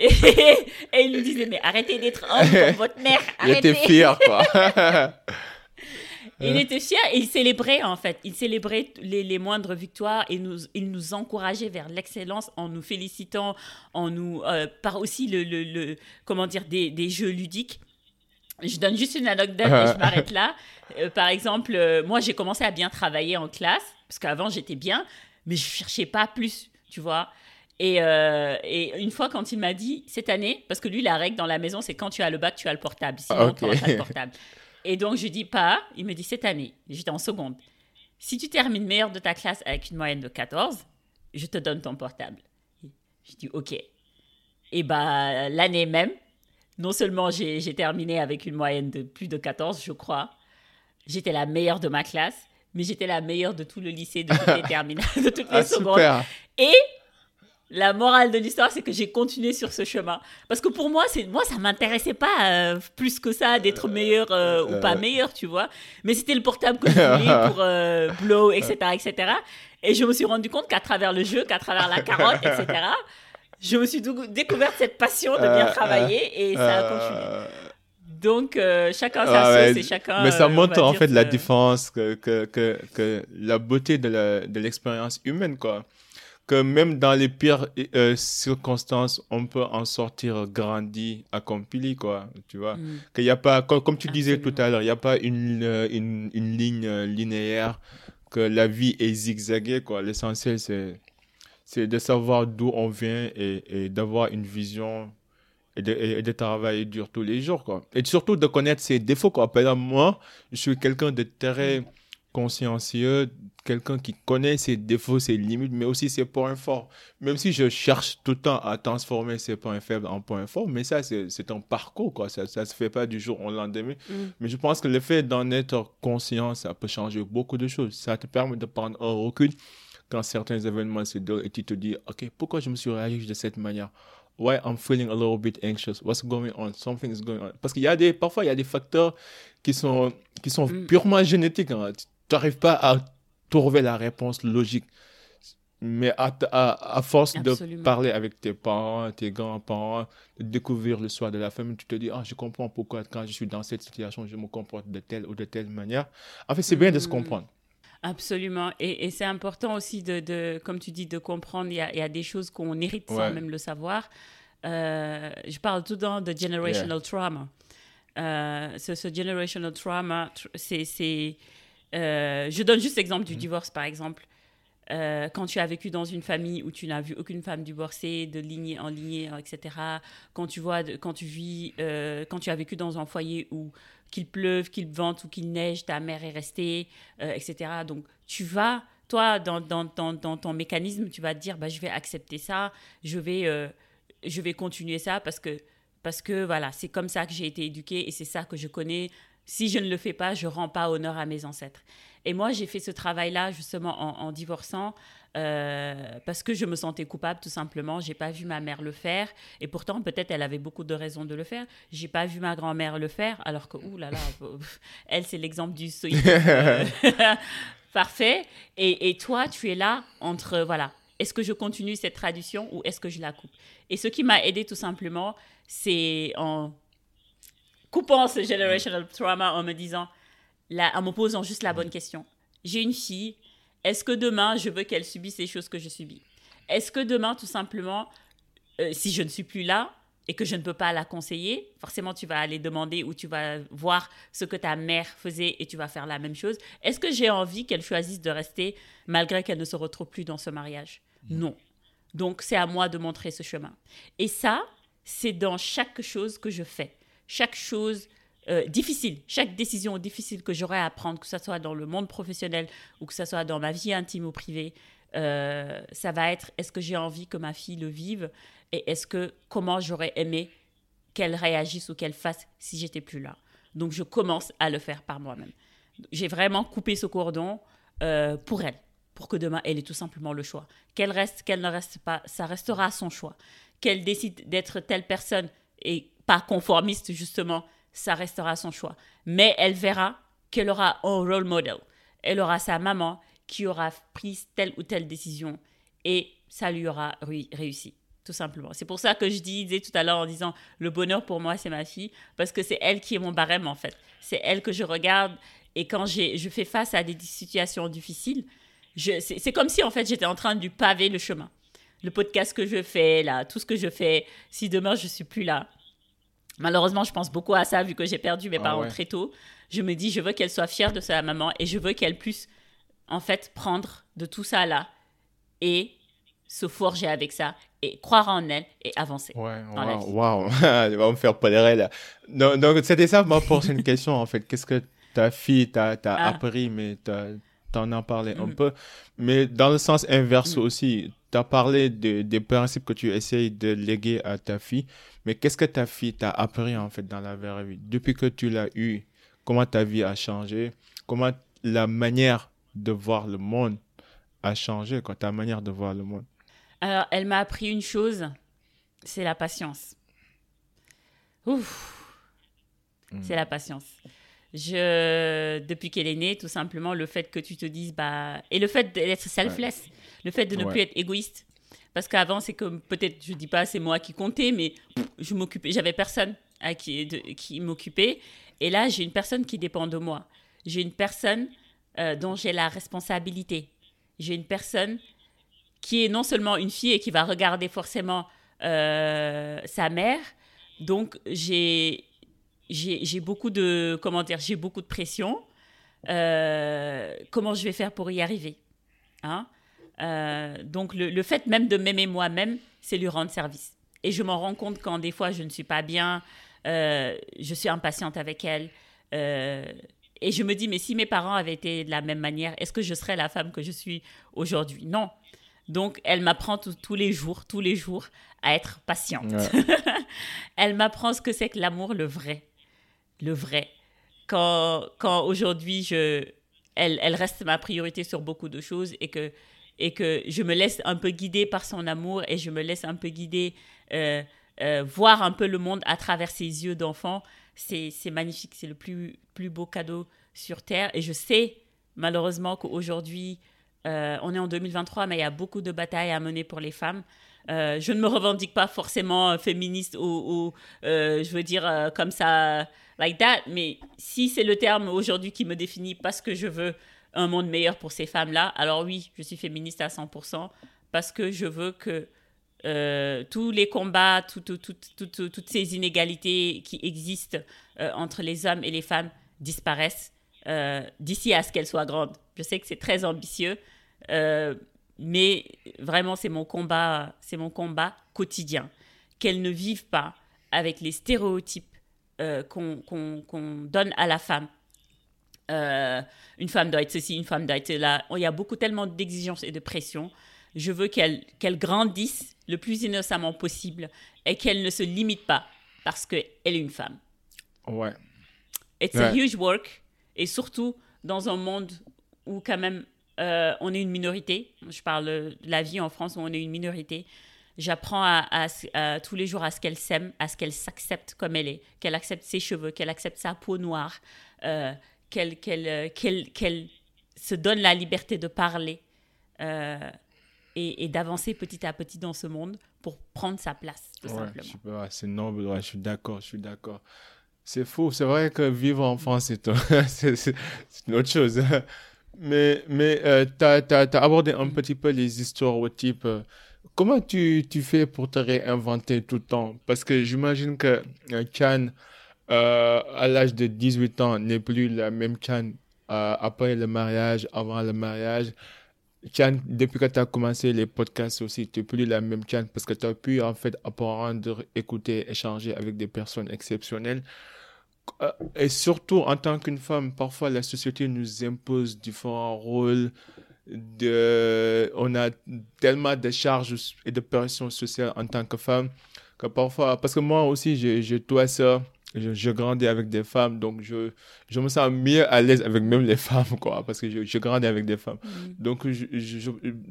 [LAUGHS] Et, il nous disait Mais arrêtez d'être homme comme [LAUGHS] votre mère. Arrêtez. Il était fier, quoi. [LAUGHS] il était fier et il célébrait en fait. Il célébrait les, les moindres victoires et nous, il nous encourageait vers l'excellence en nous félicitant, en nous euh, par aussi le, le, le, comment dire des, des, jeux ludiques. Je donne juste une anecdote et je m'arrête là. Euh, par exemple, euh, moi j'ai commencé à bien travailler en classe parce qu'avant j'étais bien, mais je cherchais pas plus, tu vois. Et, et, une fois, quand il m'a dit cette année, parce que lui, la règle dans la maison, c'est quand tu as le bac, tu as le portable. Sinon, tu n'auras pas le portable. Et donc, je dis pas, il me dit cette année, j'étais en seconde. Si tu termines meilleur de ta classe avec une moyenne de 14, je te donne ton portable. Je dis ok. Et bah l'année même, non seulement j'ai terminé avec une moyenne de plus de 14, je crois, j'étais la meilleure de ma classe, mais j'étais la meilleure de tout le lycée, de toutes les [LAUGHS] terminales, de toutes les ah, secondes. Et la morale de l'histoire, c'est que j'ai continué sur ce chemin. Parce que pour moi, c'est moi ça m'intéressait pas euh, plus que ça d'être meilleur euh, ou pas euh. meilleur, tu vois. Mais c'était le portable que je voulais [LAUGHS] pour Blow, etc., etc. Et je me suis rendu compte qu'à travers le jeu, qu'à travers la carotte, etc., je me suis découvert cette passion de bien travailler et ça a continué. Donc, chacun sa sauce et chacun. Mais ça montre en fait la différence, que, que, que, que, la beauté de l'expérience humaine, quoi que même dans les pires euh, circonstances, on peut en sortir grandi, accompli, quoi, tu vois. Mm. Qu'il y a pas, comme, tu disais tout à l'heure, il n'y a pas une, euh, une, une, ligne euh, linéaire, que la vie est zigzaguée, quoi. L'essentiel, c'est, c'est de savoir d'où on vient et, et d'avoir une vision et de, et de, travailler dur tous les jours, quoi. Et surtout de connaître ses défauts, quoi. Par exemple, moi, je suis quelqu'un de très consciencieux, quelqu'un qui connaît ses défauts, ses limites, mais aussi ses points forts. Même si je cherche tout le temps à transformer ses points faibles en points forts, mais ça, c'est un parcours, quoi. Ça ne se fait pas du jour au lendemain. Mm. Mais je pense que le fait d'en être conscient, ça peut changer beaucoup de choses. Ça te permet de prendre un recul quand certains événements se déroulent et tu te dis, OK, pourquoi je me suis réagi de cette manière? Why I'm feeling a little bit anxious? What's going on? Something is going on. Parce qu'il y a des, parfois, il y a des facteurs qui sont, qui sont mm. purement génétiques. Hein tu n'arrives pas à trouver la réponse logique. Mais à, à, force de parler avec tes parents, tes grands-parents, de découvrir le soir de la famille, tu te dis, ah, je comprends pourquoi quand je suis dans cette situation, je me comporte de telle ou de telle manière. En fait, c'est bien de se mm. comprendre. Absolument. Et, et c'est important aussi, de, de, comme tu dis, de comprendre. Il y a, il y a des choses qu'on hérite sans même le savoir. Euh, je parle tout le temps de generational trauma. Euh, ce, ce, generational trauma, c'est euh, je donne juste l'exemple du mhm. divorce, par exemple. Euh, quand tu as vécu dans une famille où tu n'as vu aucune femme divorcée, de lignée en lignée, etc. Quand tu vois, quand tu vis, euh, quand tu as vécu dans un foyer où qu'il pleuve, qu'il vente ou qu'il neige, ta mère est restée, etc. Donc tu vas, toi, dans, dans, dans, dans, ton mécanisme, tu vas te dire, bah, je vais accepter ça, je vais, je vais continuer ça parce que parce que voilà, c'est comme ça que j'ai été éduquée et c'est ça que je connais si je ne le fais pas, je rends pas honneur à mes ancêtres. Et moi, j'ai fait ce travail-là justement en, divorçant euh, parce que je me sentais coupable tout simplement. J'ai pas vu ma mère le faire et pourtant peut-être elle avait beaucoup de raisons de le faire. J'ai pas vu ma grand-mère le faire alors que ouh là là, [LAUGHS] elle c'est l'exemple du euh, [LAUGHS] parfait. Et, et toi, tu es là entre voilà. Est-ce que je continue cette tradition ou est-ce que je la coupe? Et ce qui m'a aidé tout simplement, c'est en coupant ce generational trauma en me disant, en me posant juste la bonne question. J'ai une fille, est-ce que demain, je veux qu'elle subisse les choses que je subis? Est-ce que demain, tout simplement, euh, si je ne suis plus là et que je ne peux pas la conseiller, forcément, tu vas aller demander ou tu vas voir ce que ta mère faisait et tu vas faire la même chose. Est-ce que j'ai envie qu'elle choisisse de rester malgré qu'elle ne se retrouve plus dans ce mariage? Non. Donc, c'est à moi de montrer ce chemin. Et ça, c'est dans chaque chose que je fais chaque chose euh, difficile, chaque décision difficile que j'aurai à prendre, que ce soit dans le monde professionnel ou que ce soit dans ma vie intime ou privée, euh, ça va être est-ce que j'ai envie que ma fille le vive et est-ce que comment j'aurais aimé qu'elle réagisse ou qu'elle fasse si j'étais plus là. Donc je commence à le faire par moi-même. J'ai vraiment coupé ce cordon euh, pour elle, pour que demain elle ait tout simplement le choix. Qu'elle reste, qu'elle ne reste pas, ça restera son choix. Qu'elle décide d'être telle personne et conformiste, justement, ça restera son choix. Mais elle verra qu'elle aura un role model. Elle aura sa maman qui aura pris telle ou telle décision et ça lui aura réussi, tout simplement. C'est pour ça que je disais tout à l'heure en disant le bonheur pour moi, c'est ma fille, parce que c'est elle qui est mon barème en fait. C'est elle que je regarde et quand je fais face à des situations difficiles, c'est comme si en fait j'étais en train de lui paver le chemin. Le podcast que je fais, là, tout ce que je fais, si demain je suis plus là, Malheureusement, je pense beaucoup à ça vu que j'ai perdu mes ah parents très tôt. Je me dis, je veux qu'elle soit fière de sa maman et je veux qu'elle puisse, en fait, prendre de tout ça là et se forger avec ça et croire en elle et avancer. Ouais, waouh, [LAUGHS] elle va me faire polérer là. Donc, c'était ça ma prochaine question en fait. Qu'est-ce que ta fille t'a ah. appris, mais en as parlé un Mhm. peu. Mais dans le sens inverse Mhm. aussi, tu as parlé de- des principes que tu essayes de léguer à ta fille. Mais qu'est-ce que ta fille t'a appris en fait dans la vraie vie? Depuis que tu l'as eue, comment ta vie a changé? Comment la manière de voir le monde a changé quoi, Ta manière de voir le monde? Alors, elle m'a appris une chose, c'est la patience. Ouf, Mm. c'est la patience. Je, depuis qu'elle est née, tout simplement, le fait que tu te dises, bah, et le fait d'être selfless, le fait de ne Ouais. plus être égoïste. Parce qu'avant, c'est comme, peut-être, je dis pas, c'est moi qui comptais, mais pff, je m'occupais, j'avais personne à qui, de- qui m'occupait. Et là, j'ai une personne qui dépend de moi. J'ai une personne euh, dont j'ai la responsabilité. J'ai une personne qui est non seulement une fille et qui va regarder forcément euh, sa mère. Donc, j'ai j'ai beaucoup de comment dire j'ai beaucoup de pression. Euh, comment je vais faire pour y arriver hein? Euh, donc le, le fait même de m'aimer moi-même c'est lui rendre service. Et je m'en rends compte quand des fois je ne suis pas bien euh, je suis impatiente avec elle et je me dis mais si mes parents avaient été de la même manière est-ce que je serais la femme que je suis aujourd'hui? Non. Donc elle m'apprend tous- tous les jours tous les jours à être patiente. Ouais. [LAUGHS] elle m'apprend ce que c'est que l'amour, le vrai. Le vrai. Quand, quand aujourd'hui, je, elle, elle reste ma priorité sur beaucoup de choses et que, et que je me laisse un peu guider par son amour et je me laisse un peu guider, euh, euh, voir un peu le monde à travers ses yeux d'enfant, c'est c'est magnifique. C'est le plus, plus beau cadeau sur Terre. Et je sais, malheureusement, qu'aujourd'hui, euh, on est en 2023, mais il y a beaucoup de batailles à mener pour les femmes. Je ne me revendique pas forcément féministe ou, je veux dire comme ça, like that, mais si c'est le terme aujourd'hui qui me définit parce que je veux un monde meilleur pour ces femmes-là, alors oui, je suis féministe à 100% parce que je veux que euh, tous les combats, tout- tout- tout- tout- tout- toutes ces inégalités qui existent euh, entre les hommes et les femmes disparaissent euh, d'ici à ce qu'elles soient grandes. Je sais que c'est très ambitieux, mais vraiment c'est mon combat, c'est mon combat quotidien. Qu'elles ne vivent pas avec les stéréotypes euh, qu'on donne à la femme. Euh, une femme doit être ceci, une femme doit être là. Il y a beaucoup tellement d'exigences et de pression. Je veux qu'elle qu'elle grandisse le plus innocemment possible et qu'elle ne se limite pas parce qu'elle est une femme. Ouais. It's a huge work. Et surtout dans un monde où quand même euh, on est une minorité. Je parle de la vie en France où on est une minorité. J'apprends à, à- à- tous les jours à ce qu'elle s'aime, à ce qu'elle s'accepte comme elle est, qu'elle accepte ses cheveux, qu'elle accepte sa peau noire, euh, qu'elle euh, qu'elle- se donne la liberté de parler euh, et, et d'avancer petit à petit dans ce monde pour prendre sa place, tout Ouais, simplement. c'est noble, ouais, je suis d'accord, je suis d'accord. C'est fou, c'est vrai que vivre en France, c'est [LAUGHS] une autre chose. [LAUGHS] Mais, mais euh, tu as, abordé un petit peu les histoires au type. euh, Comment tu, tu fais pour te réinventer tout le temps? Parce que j'imagine que euh, Chan, euh, à l'âge de 18 ans, n'est plus la même Chan euh, après le mariage, avant le mariage. Chan, depuis que tu as commencé les podcasts aussi, tu n'es plus la même Chan parce que tu as pu en fait apprendre, écouter, échanger avec des personnes exceptionnelles. Et surtout, en tant qu'une femme, parfois la société nous impose différents rôles. De... On a tellement de charges et de pression sociale en tant que femme que parfois, parce que moi aussi, j'ai j'ai toi ça, je, je grandis avec des femmes, donc je, je me sens mieux à l'aise avec même les [LAUGHS] femmes, quoi, parce que je, je grandis avec des femmes. Mhm. Donc,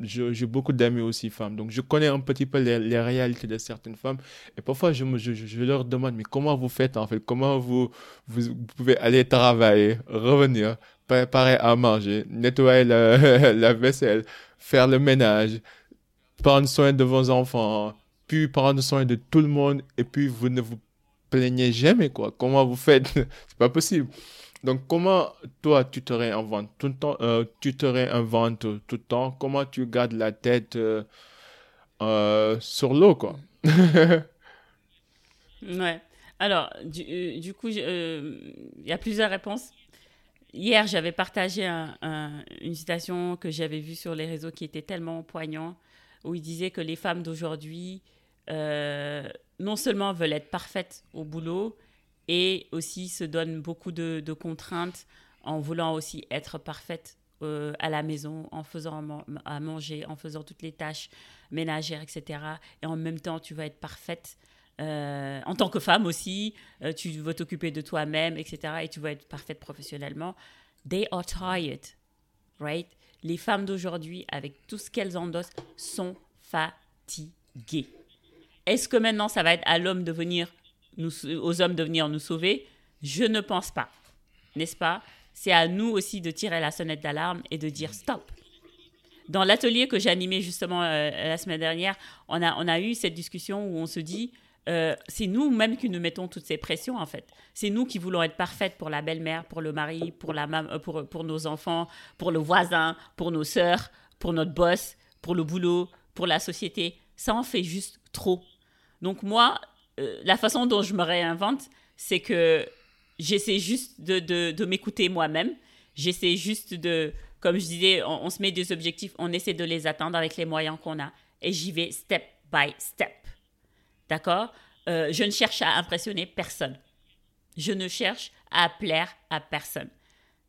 j'ai beaucoup d'amis aussi femmes. Donc, je connais un petit peu les, les réalités de certaines femmes. Et parfois, je, me, je, je- leur demande, mais comment vous faites en fait? Comment vous, vous, vous pouvez aller travailler, revenir, préparer à manger, nettoyer la, [LAUGHS] la vaisselle, faire le ménage, prendre soin de vos enfants, puis prendre soin de tout le monde, et puis vous ne vous plaignez jamais, quoi. Comment vous faites? [LAUGHS] C'est pas possible. Donc, comment toi, tu te réinventes? Tout le temps, euh, tu te réinventes tout le temps, comment tu gardes la tête euh, euh, sur l'eau, quoi? [LAUGHS] Ouais. Alors, du, du coup, il y a plusieurs réponses. Hier, j'avais partagé un- un- une citation que j'avais vue sur les réseaux qui était tellement poignant, où il disait que les femmes d'aujourd'hui, non seulement veulent être parfaites au boulot, et aussi se donnent beaucoup de, contraintes en voulant aussi être parfaites euh, à la maison, en faisant à manger, en faisant toutes les tâches ménagères, etc. Et en même temps, tu vas être parfaite. Euh, en tant que femme aussi, euh, tu vas t'occuper de toi-même, etc. Et tu vas être parfaite professionnellement. They are tired, right? Les femmes d'aujourd'hui, avec tout ce qu'elles endossent, sont fatiguées. Est-ce que maintenant, ça va être à l'homme de venir aux hommes de venir nous sauver? Je ne pense pas, n'est-ce pas? C'est à nous aussi de tirer la sonnette d'alarme et de dire stop. Dans l'atelier que j'ai animé justement euh, la semaine dernière, on a, on a eu cette discussion où on se dit, euh, c'est nous-mêmes qui nous mettons toutes ces pressions en fait. C'est nous qui voulons être parfaites pour la belle-mère, pour le mari, pour, la pour, pour nos enfants, pour le voisin, pour nos sœurs, pour notre boss, pour le boulot, pour la société. Ça en fait juste trop. Donc moi, euh, la façon dont je me réinvente, c'est que j'essaie juste de, de, m'écouter moi-même. J'essaie juste de, comme je disais, on, se met des objectifs, on essaie de les atteindre avec les moyens qu'on a. Et j'y vais step by step. D'accord? Euh, Je ne cherche à impressionner personne. Je ne cherche à plaire à personne.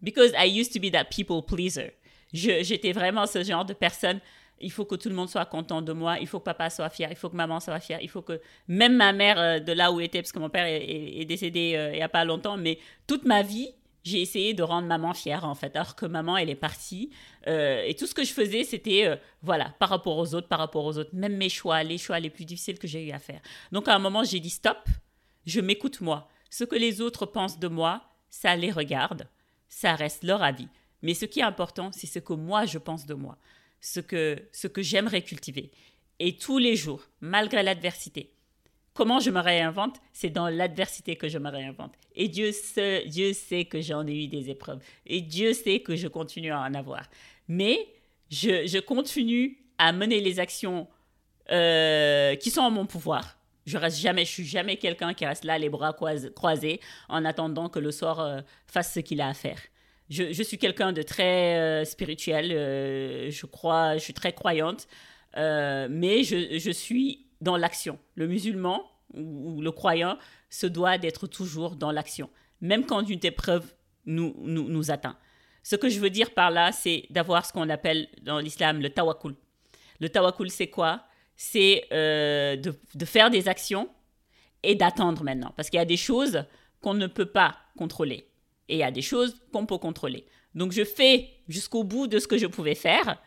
Because I used to be that people pleaser. J'étais vraiment ce genre de personne il faut que tout le monde soit content de moi, il faut que papa soit fier, il faut que maman soit fière, il faut que même ma mère euh, de là où était, parce que mon père est, décédé euh, il n'y a pas longtemps, mais toute ma vie, j'ai essayé de rendre maman fière en fait, alors que maman elle est partie euh, et tout ce que je faisais c'était voilà par rapport aux autres, par rapport aux autres, même mes choix, les choix les plus difficiles que j'ai eu à faire. Donc à un moment j'ai dit stop, je m'écoute moi. Ce que les autres pensent de moi, ça les regarde, ça reste leur avis. Mais ce qui est important, c'est ce que moi je pense de moi ce que, ce que j'aimerais cultiver. Et tous les jours, malgré l'adversité, comment je me réinvente C'est dans l'adversité que je me réinvente. Et Dieu sait, Dieu sait que j'en ai eu des épreuves. Et Dieu sait que je continue à en avoir. Mais je, je continue à mener les actions euh, qui sont en mon pouvoir. Je reste jamais, je suis jamais quelqu'un qui reste là les bras croisés en attendant que le sort euh, fasse ce qu'il a à faire je, suis quelqu'un de très euh, spirituel, euh, je crois, je suis très croyante, euh, mais je, suis dans l'action. Le musulman ou, le croyant se doit d'être toujours dans l'action, même quand une épreuve nous, nous, nous atteint. Ce que je veux dire par là, c'est d'avoir ce qu'on appelle dans l'islam le tawakul. Le tawakul, c'est quoi? C'est de, de faire des actions et d'attendre maintenant, parce qu'il y a des choses qu'on ne peut pas contrôler et il y a des choses qu'on peut contrôler. Donc je fais jusqu'au bout de ce que je pouvais faire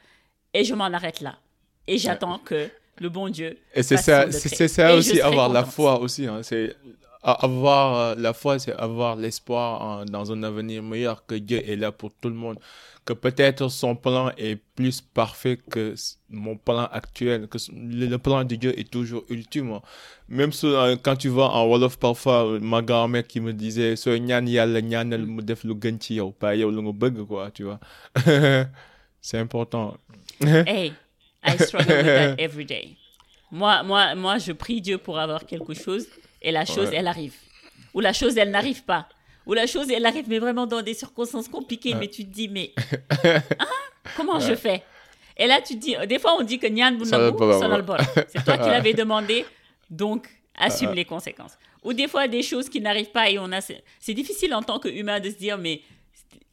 et je m'en arrête là. Et j'attends que le bon Dieu. Et c'est ça, c'est ça aussi, avoir la foi aussi. Hein. C'est avoir euh, la foi, c'est avoir l'espoir dans un avenir meilleur que Dieu est là pour tout le monde que peut-être son plan est plus parfait que mon plan actuel, que le plan de Dieu est toujours ultime. Même euh, quand tu vas en Wolof, parfois, ma grand-mère qui me disait, vois. [LAUGHS] C'est important. [LAUGHS] hey, I struggle with that every day. Moi, moi, moi, je prie Dieu pour avoir quelque chose et la chose, elle arrive. Ou la chose, elle n'arrive pas où la chose, elle arrive, mais vraiment dans des circonstances compliquées, mais tu te dis, mais [LAUGHS] hein, comment je fais? Et là, tu te dis, des fois, on dit que Nyan c'est toi qui [LAUGHS] l'avais demandé, donc assume les conséquences. Ou des fois, des choses qui n'arrivent pas et on a. C'est difficile en tant qu'humain de se dire, mais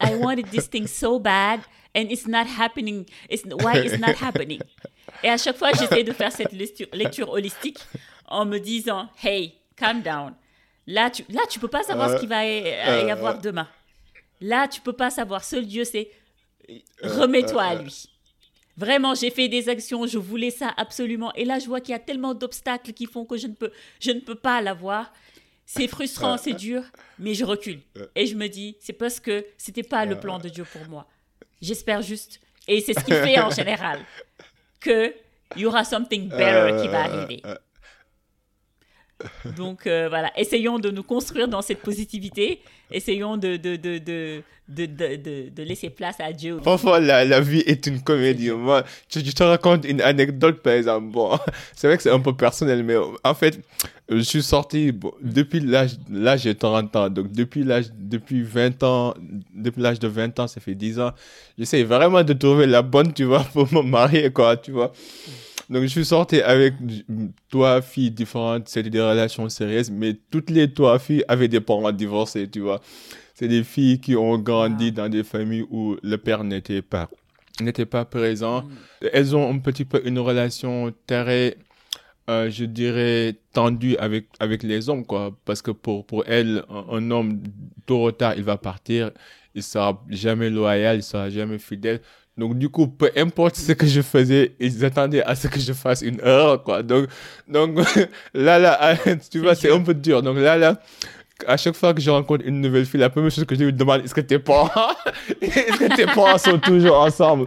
I wanted this thing so bad and it's not happening. It's, why it's not [LAUGHS] happening? Et à chaque fois, j'essaie de faire cette lecture, lecture holistique en me disant, hey, calm down. Là, tu là, tu peux pas savoir ce qu'il va y, euh, avoir demain. Là, tu peux pas savoir. Seul Dieu sait. Remets-toi à lui. Vraiment, j'ai fait des actions, je voulais ça absolument. Et là, je vois qu'il y a tellement d'obstacles qui font que je ne peux, je ne peux pas l'avoir. C'est [LAUGHS] frustrant, c'est dur, mais je recule. Et je me dis, c'est parce que c'était pas le plan de Dieu pour moi. J'espère juste, et c'est ce qu'il fait en [LAUGHS] général, que il y aura something better qui va arriver. Donc euh, voilà, essayons de nous construire dans cette positivité, essayons de, de, de, de, de, laisser place à Dieu. Parfois, la, la, vie est une comédie. Moi, je, te raconte une anecdote, par exemple. Bon, [LAUGHS] c'est vrai que c'est un peu personnel, mais en fait, je suis sorti depuis l'âge, l'âge de 30 ans. Donc, depuis l'âge, depuis 20 ans, depuis l'âge de 20 ans, ça fait 10 ans, j'essaie vraiment de trouver la bonne, tu vois, [LAUGHS] pour me marier, quoi, tu vois. Donc, je suis sorti avec trois filles différentes. C'était des relations sérieuses, mais toutes les trois filles avaient des parents divorcés, tu vois. c'est des filles qui ont grandi dans des familles où le père n'était pas n'était pas présent. Mm. Elles ont un petit peu une relation très, euh, je dirais, tendue avec, avec les hommes, quoi. Parce que pour, pour elles, un, homme, tôt ou tard, il va partir. Il sera jamais loyal, il sera jamais fidèle. Donc, du coup, peu importe ce que je faisais, ils attendaient à ce que je fasse une heure, quoi. Donc, donc [LAUGHS] là, là, [LAUGHS] tu vois, c'est un peu dur. Donc, là, là, à chaque fois que je rencontre une nouvelle fille, la première chose que je lui demande, est-ce que tes parents, [LAUGHS] est-ce que tes parents sont toujours ensemble?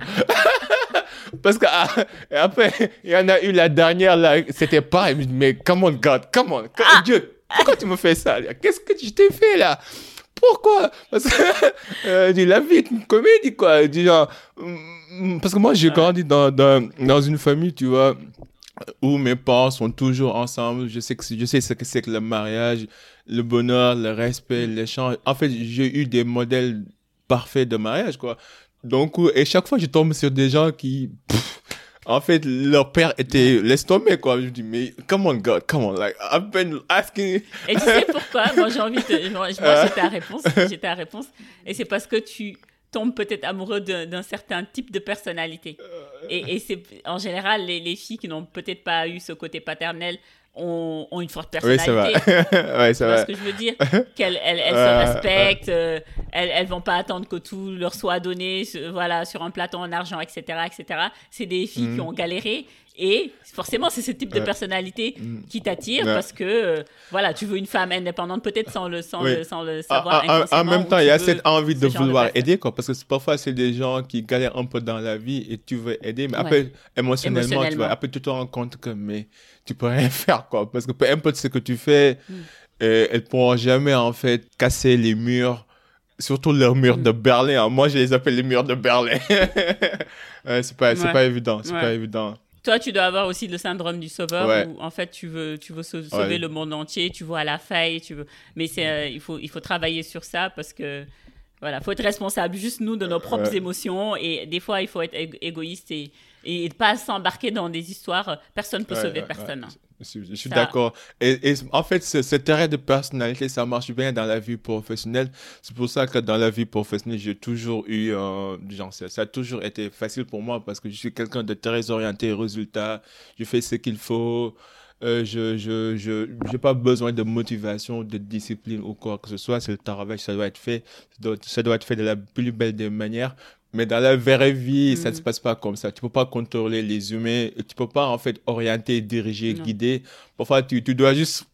Parce que ah, après, il y en a eu la dernière, là, c'était pas, mais come on God, come on, ah. Dieu, pourquoi tu me fais ça? Qu'est-ce que je t'ai fait là? Pourquoi? Parce que [LAUGHS] euh, la vie est une comédie, quoi. Mm, parce que moi, j'ai grandi dans, dans, dans une famille, tu vois, où mes parents sont toujours ensemble. Je sais que je sais ce que c'est que le mariage, le bonheur, le respect, l'échange. En fait, j'ai eu des modèles parfaits de mariage, quoi. Donc, et chaque fois, je tombe sur des gens qui, en fait, leur père était, laisse tomber, quoi. Je me dis, mais, come on, God, come on, like, I've been asking. Et tu sais pourquoi? Moi, j'ai envie de, moi, j'ai ta réponse, j'ai ta réponse. Et c'est parce que tu, tombent peut-être amoureux d'un certain type de personnalité. Et, et c'est en général les, les filles qui n'ont peut-être pas eu ce côté paternel ont, ont, une forte personnalité. Oui, ça va. ouais, ça va. ce que je veux dire? Qu'elles elles, elles se respectent, euh, elles, elles vont pas attendre que tout leur soit donné voilà, sur un plateau en argent, etc. etc. C'est des filles qui mm. ont galéré et forcément, c'est ce type de personnalité mm. qui t'attire parce que, euh, voilà, tu veux une femme indépendante, peut-être sans le, sans, le, sans le savoir. En, en même temps, il y a cette envie de vouloir aider, quoi, parce que parfois, c'est des gens qui galèrent un peu dans la vie et tu veux aider, mais après, émotionnellement, tu vois, après, tu te rends compte que, mais tu peux rien [LAUGHS] faire, quoi, parce que peu importe ce que tu fais, mm. euh, elles pourront jamais, en fait, casser les murs surtout leurs murs de Berlin. Hein. Moi, je les appelle les murs de Berlin. [LAUGHS] c'est pas, c'est pas évident, c'est pas évident. Toi, tu dois avoir aussi le syndrome du sauveur où en fait tu veux, tu veux sauver le monde entier, tu vois à la faille, tu veux. Mais c'est, euh, il faut, il faut travailler sur ça parce que voilà, faut être responsable juste nous de nos propres émotions et des fois il faut être égoïste et et pas s'embarquer dans des histoires. Personne ne peut sauver personne. Je suis d'accord. Et, en fait, ce, terrain de personnalité, ça marche bien dans la vie professionnelle. C'est pour ça que dans la vie professionnelle, j'ai toujours eu, euh, genre, ça, a toujours été facile pour moi parce que je suis quelqu'un de très orienté résultat. Je fais ce qu'il faut. Euh, je je je j'ai pas besoin de motivation, de discipline ou quoi que ce soit. C'est le travail, ça doit être fait. Ça doit, ça doit être fait de la plus belle des manières. Mais dans la vraie vie, ça ne se mm. passe pas comme ça. Tu peux pas contrôler les humains. Tu peux pas, en fait, orienter, diriger, guider. Parfois, tu, tu dois juste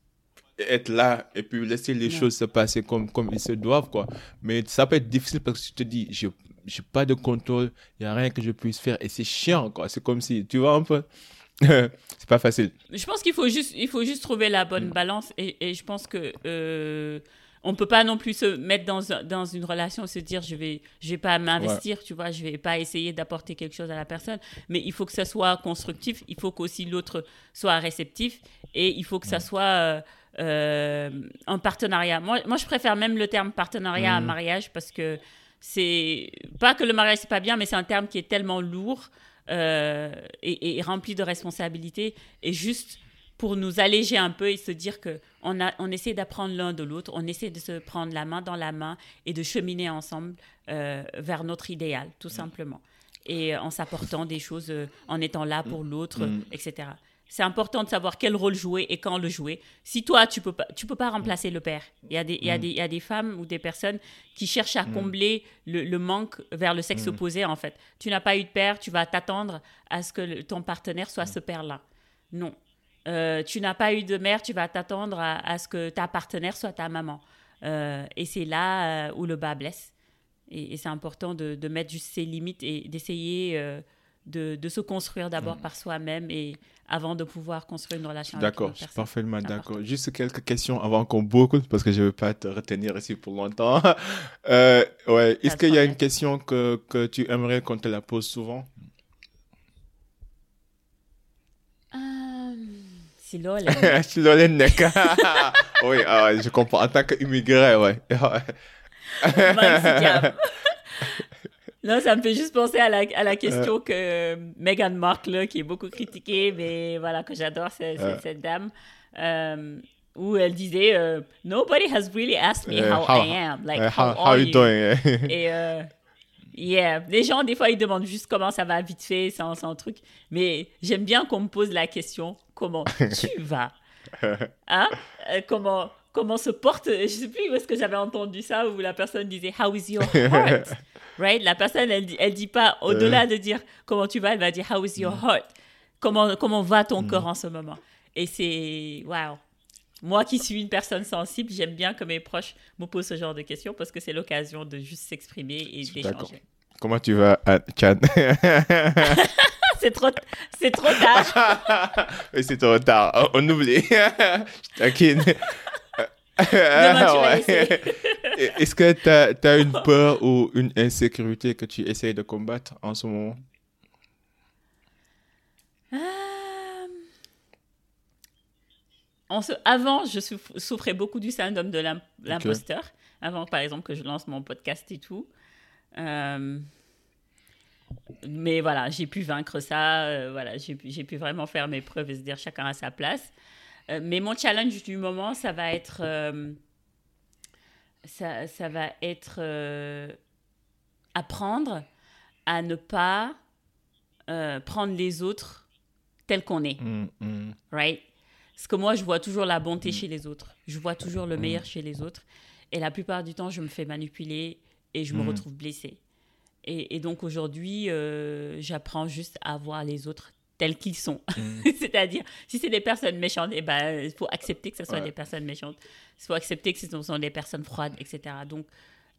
être là et puis laisser les choses se passer comme, comme ils se doivent, quoi. Mais ça peut être difficile parce que tu te dis, je n'ai pas de contrôle, il n'y a rien que je puisse faire et c'est chiant, quoi. C'est comme si, tu vois un peu? [LAUGHS] c'est pas facile. Je pense qu'il faut juste, il faut juste trouver la bonne balance et, et je pense que euh, on peut pas non plus se mettre dans, dans une relation se dire je vais je vais pas m'investir tu vois je vais pas essayer d'apporter quelque chose à la personne. Mais il faut que ça soit constructif il faut qu'aussi l'autre soit réceptif et il faut que ça soit euh, euh, un partenariat. Moi moi je préfère même le terme partenariat à mmh. mariage parce que c'est pas que le mariage c'est pas bien mais c'est un terme qui est tellement lourd euh, et, et, rempli de responsabilités et juste pour nous alléger un peu et se dire que on, a, on essaie d'apprendre l'un de l'autre, on essaie de se prendre la main dans la main et de cheminer ensemble euh, vers notre idéal, tout simplement. Et en s'apportant des choses, euh, en étant là pour l'autre, mm. etc. C'est important de savoir quel rôle jouer et quand le jouer. Si toi, tu peux pas, tu peux pas remplacer le père. Il y, a des, il, y a mm. des, il y a des femmes ou des personnes qui cherchent à mm. combler le, manque vers le sexe opposé, en fait. Tu n'as pas eu de père, tu vas t'attendre à ce que ton partenaire soit ce père-là. Non, euh, tu n'as pas eu de mère, tu vas t'attendre à, ce que ta partenaire soit ta maman. Euh, et c'est là euh, où le bas blesse. Et, c'est important de, mettre juste ses limites et d'essayer de, se construire d'abord mm. par soi-même et avant de pouvoir construire une relation D'accord, je suis parfaitement d'accord. Juste quelques questions avant qu'on boucle, parce que je ne veux pas te retenir ici pour longtemps. [LAUGHS] ouais. Est-ce qu'il y a une question que, que tu aimerais qu'on te la pose souvent? Silole. [LAUGHS] Silole neka. [LAUGHS] oui, ah, je comprends. En tant qu'immigré, ouais. [LAUGHS] Non, ça me fait juste penser à la, à la question euh. que Meghan Markle, qui est beaucoup critiquée, mais voilà, que j'adore cette, cette, dame. Euh, où elle disait euh, Nobody has really asked me Euh, how, how- I am. Like, how, how, how are you? doing? Et euh, yeah, les gens, des fois, ils demandent juste comment ça va vite fait, sans, sans truc. Mais j'aime bien qu'on me pose la question comment tu [LAUGHS] vas? Hein? Euh, comment, comment se porte Je sais plus où est-ce que j'avais entendu ça, où la personne disait How is your heart? [LAUGHS] Right? La personne, elle, elle dit pas, au-delà de dire comment tu vas, elle va dire How is your heart? Comment, comment va ton corps en ce moment? Et c'est. Waouh moi qui suis une personne sensible, j'aime bien que mes proches me posent ce genre de questions parce que c'est l'occasion de juste s'exprimer et d'échanger. Comment tu vas, Anne- Chan? [LAUGHS] C'est trop, c'est trop tard. [LAUGHS] Oui, c'est trop tard. On oublie. [LAUGHS] Je taquine. Demain, tu vas Ouais. essayer. Est-ce que tu as, une peur ou une insécurité que tu essayes de combattre en ce moment? Euh, en ce- Avant, je souff- souffrais beaucoup du syndrome de l'im- l'imposteur. Avant, par exemple, que je lance mon podcast et tout. Euh, mais voilà, j'ai pu vaincre ça. euh, voilà, j'ai pu, vraiment faire mes preuves et se dire chacun à sa place. Euh, mais mon challenge du moment, ça va être, euh, ça, ça va être apprendre à ne pas prendre les autres tels qu'on est Mm, mm. right? Parce que moi, je vois toujours la bonté chez les autres. Je vois toujours le meilleur chez les autres. Et la plupart du temps, je me fais manipuler et je me Mm. retrouve blessée. Et, et donc aujourd'hui, euh, j'apprends juste à voir les autres tels qu'ils sont. Mm. [LAUGHS] C'est-à-dire, si c'est des personnes méchantes, eh ben, il faut accepter que ce soit Ouais. des personnes méchantes. Il faut accepter que ce sont des personnes froides, etc. Donc,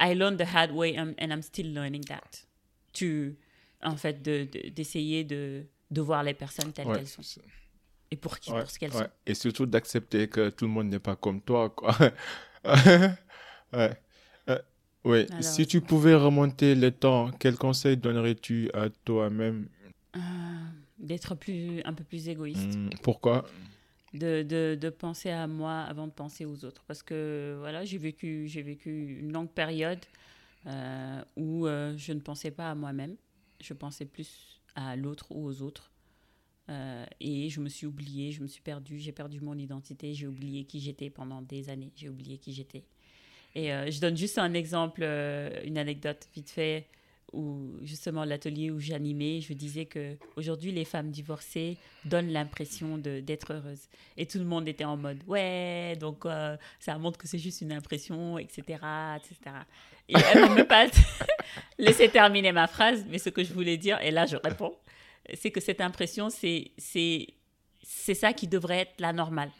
I learned the hard way um, and I'm still learning that. Tu, en fait, de- de- d'essayer de, de voir les personnes telles Ouais, qu'elles sont et pour, qui, ouais, pour ce qu'elles sont. Et surtout d'accepter que tout le monde n'est pas comme toi. Quoi. [LAUGHS] ouais. Alors- Si tu pouvais remonter le temps, quel conseil donnerais-tu à toi-même? Euh, d'être plus, un peu plus égoïste, Mm, Pourquoi? De, de, de penser à moi avant de penser aux autres. Parce que voilà, j'ai vécu, j'ai vécu une longue période euh, où euh, je ne pensais pas à moi-même, je pensais plus à l'autre ou aux autres. Euh, et je me suis oubliée, je me suis perdue, j'ai perdu mon identité, j'ai oublié qui j'étais pendant des années, j'ai oublié qui j'étais. Et euh, je donne juste un exemple, euh, une anecdote vite fait, où justement l'atelier où j'animais, je disais que aujourd'hui les femmes divorcées donnent l'impression d'être heureuses. Et tout le monde était en mode ouais, donc euh, ça montre que c'est juste une impression, etc. etc. Et elle ne pas [LAUGHS] laissé terminer ma phrase, mais ce que je voulais dire, et là je réponds, c'est que cette impression, c'est c'est ça qui devrait être la normale.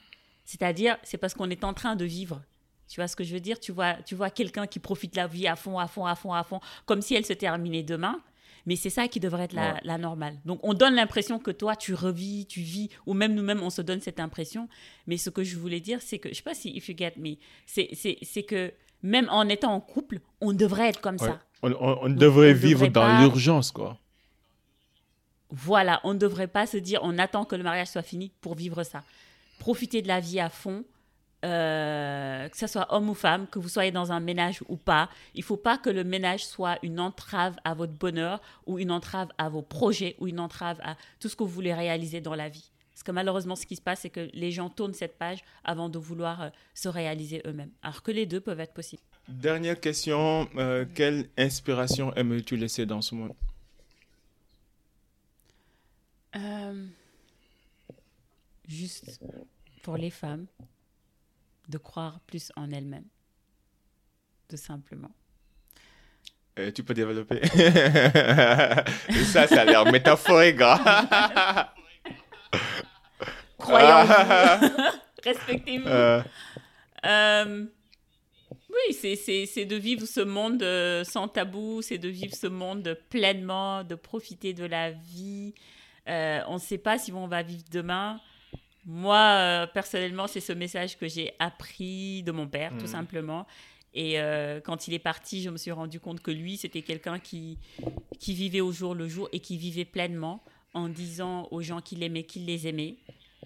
C'est-à-dire, c'est parce qu'on est en train de vivre. Tu vois ce que je veux dire? Tu vois, tu vois quelqu'un qui profite de la vie à fond, à fond, à fond, à fond, comme si elle se terminait demain. Mais c'est ça qui devrait être la, Ouais. la normale. Donc, on donne l'impression que toi, tu revis, tu vis, ou même nous-mêmes, on se donne cette impression. Mais ce que je voulais dire, c'est que, je sais pas si if you get me, c'est que même en étant en couple, on devrait être comme Ouais. ça. On, on- on devrait on vivre devrait dans pas- l'urgence, quoi. Voilà, on ne devrait pas se dire on attend que le mariage soit fini pour vivre ça. Profitez de la vie à fond, euh, que ce soit homme ou femme, que vous soyez dans un ménage ou pas. Il faut pas que le ménage soit une entrave à votre bonheur ou une entrave à vos projets ou une entrave à tout ce que vous voulez réaliser dans la vie. Parce que malheureusement, ce qui se passe, c'est que les gens tournent cette page avant de vouloir euh, se réaliser eux-mêmes. Alors que les deux peuvent être possibles. Dernière question, euh, quelle inspiration aimerais-tu laisser dans ce monde? Euh, juste pour les femmes, de croire plus en elles-mêmes. Tout simplement. Euh, Tu peux développer [LAUGHS] Ça, ça a l'air métaphorique. hein. [LAUGHS] Croyons [LAUGHS] Respectez-vous. Euh, Euh, oui, c'est- c'est c'est de vivre ce monde euh, sans tabou, c'est de vivre ce monde pleinement, de profiter de la vie. Euh, on ne sait pas si on va vivre demain. Moi, euh, personnellement, c'est ce message que j'ai appris de mon père, tout Mhm. simplement. Et euh, quand il est parti, je me suis rendu compte que lui, c'était quelqu'un qui, qui vivait au jour le jour et qui vivait pleinement en disant aux gens qu'il aimait, qu'il les aimait.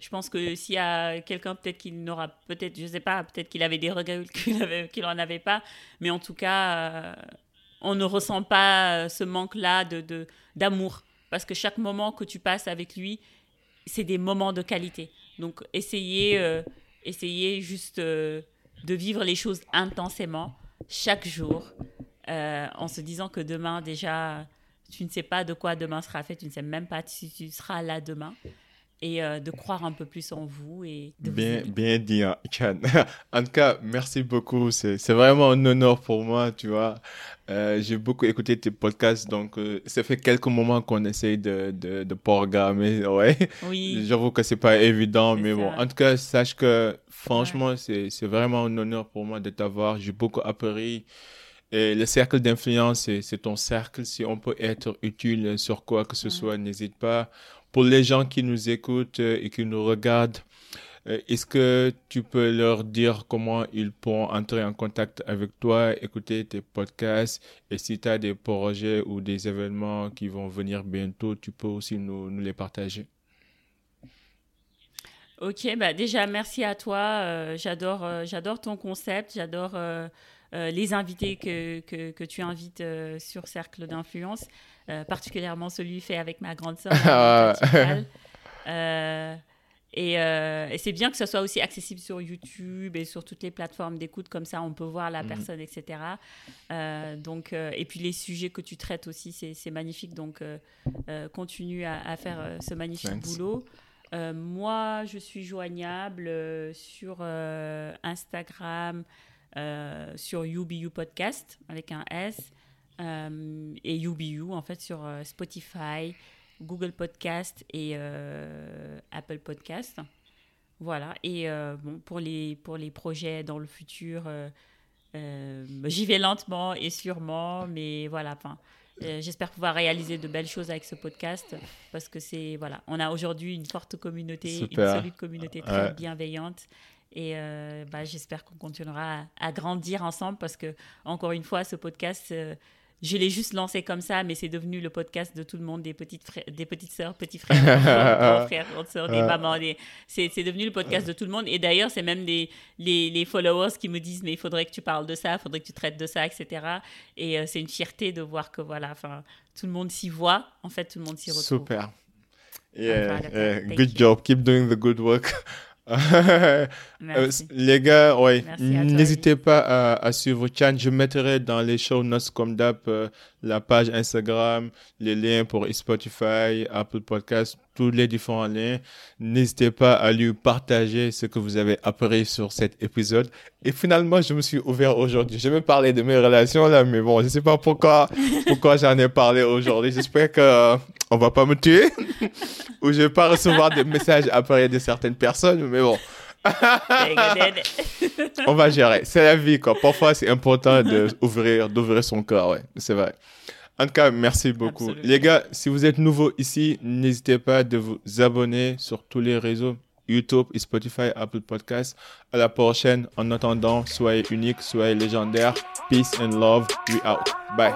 Je pense que s'il y a quelqu'un, peut-être qu'il n'aura, peut-être, je sais pas, peut-être qu'il avait des regrets qu'il qu'il en avait pas, mais en tout cas, euh, on ne ressent pas ce manque-là de- d'amour. Parce que chaque moment que tu passes avec lui, c'est des moments de qualité. Donc, essayez, euh, essayer juste de vivre les choses intensément chaque jour, en se disant que demain déjà, tu ne sais pas de quoi demain sera fait, tu ne sais même pas si tu seras là demain et euh, de croire un peu plus en vous. Et bien, bien dit, hein, [LAUGHS] en tout cas, merci beaucoup. C'est vraiment un honneur pour moi, tu vois. Euh, j'ai beaucoup écouté tes podcasts, donc euh, ça fait quelques moments qu'on essaye de, de, de programmer. [LAUGHS] Ouais. Oui. J'avoue que c'est pas évident, mais bon. En tout cas, sache que franchement, c'est vraiment un honneur pour moi de t'avoir. J'ai beaucoup appris. Et le cercle d'influence, c'est ton cercle. Si on peut être utile sur quoi que ce soit, n'hésite pas pour les gens qui nous écoutent euh, et qui nous regardent, euh, est-ce que tu peux leur dire comment ils pourront entrer en contact avec toi, écouter tes podcasts et si tu as des projets ou des événements qui vont venir bientôt, tu peux aussi nous, les partager? Ok, bah déjà merci à toi. Euh, j'adore, ton concept. J'adore les invités que, que tu invites sur Cercle d'influence. Euh, particulièrement celui fait avec ma grande sœur. [LAUGHS] Ah euh, et, euh, et c'est bien que ce soit aussi accessible sur YouTube et sur toutes les plateformes d'écoute, comme ça on peut voir la mhm. personne, etc. donc, et puis les sujets que tu traites aussi, c'est magnifique. Donc, continue à, faire ce magnifique boulot. moi, je suis joignable sur Instagram, sur UBU Podcast avec un S. Euh, et YouBeYou en fait sur euh, Spotify, Google Podcast et euh, Apple Podcast. Voilà. Et bon, pour les, pour les projets dans le futur, j'y vais lentement et sûrement, mais voilà. Enfin, J'espère pouvoir réaliser de belles choses avec ce podcast parce que c'est voilà, on a aujourd'hui une forte communauté, une solide communauté très bienveillante et bah, j'espère qu'on continuera à, à, grandir ensemble parce que encore une fois, ce podcast je l'ai juste lancé comme ça, mais c'est devenu le podcast de tout le monde, des petites, frères, des petites sœurs, petits frères, grands [LAUGHS] frères, grandes sœurs, des mamans. C'est, devenu le podcast de tout le monde. Et d'ailleurs, c'est même les, les, followers qui me disent, mais il faudrait que tu parles de ça, il faudrait que tu traites de ça, etc. Et euh, c'est une fierté de voir que voilà, enfin, tout le monde s'y voit. En fait, tout le monde s'y retrouve. Super. Yeah, yeah. good job. Keep doing the good work. Euh, les gars, ouais, n'hésitez pas à, à, suivre Chan. Je mettrai dans les show notes comme d'hab euh, la page Instagram, les liens pour Spotify, Apple Podcast, tous les différents liens. N'hésitez pas à lui partager ce que vous avez appris sur cet épisode. Et finalement, je me suis ouvert aujourd'hui. J'ai même parlé de mes relations là, mais bon, je sais pas pourquoi, [LAUGHS] pourquoi j'en ai parlé aujourd'hui. J'espère que euh, on va pas me tuer [LAUGHS] ou je vais pas recevoir des messages après de certaines personnes, mais bon. [LAUGHS] on va gérer. C'est la vie, quoi. Parfois, c'est important d'ouvrir, d'ouvrir son cœur, ouais. C'est vrai. En tout cas, merci beaucoup. Les gars, si vous êtes nouveau ici, n'hésitez pas de vous abonner sur tous les réseaux. YouTube, Spotify, Apple Podcasts. À la prochaine. En attendant, soyez unique, soyez légendaire. Peace and love. We out. Bye.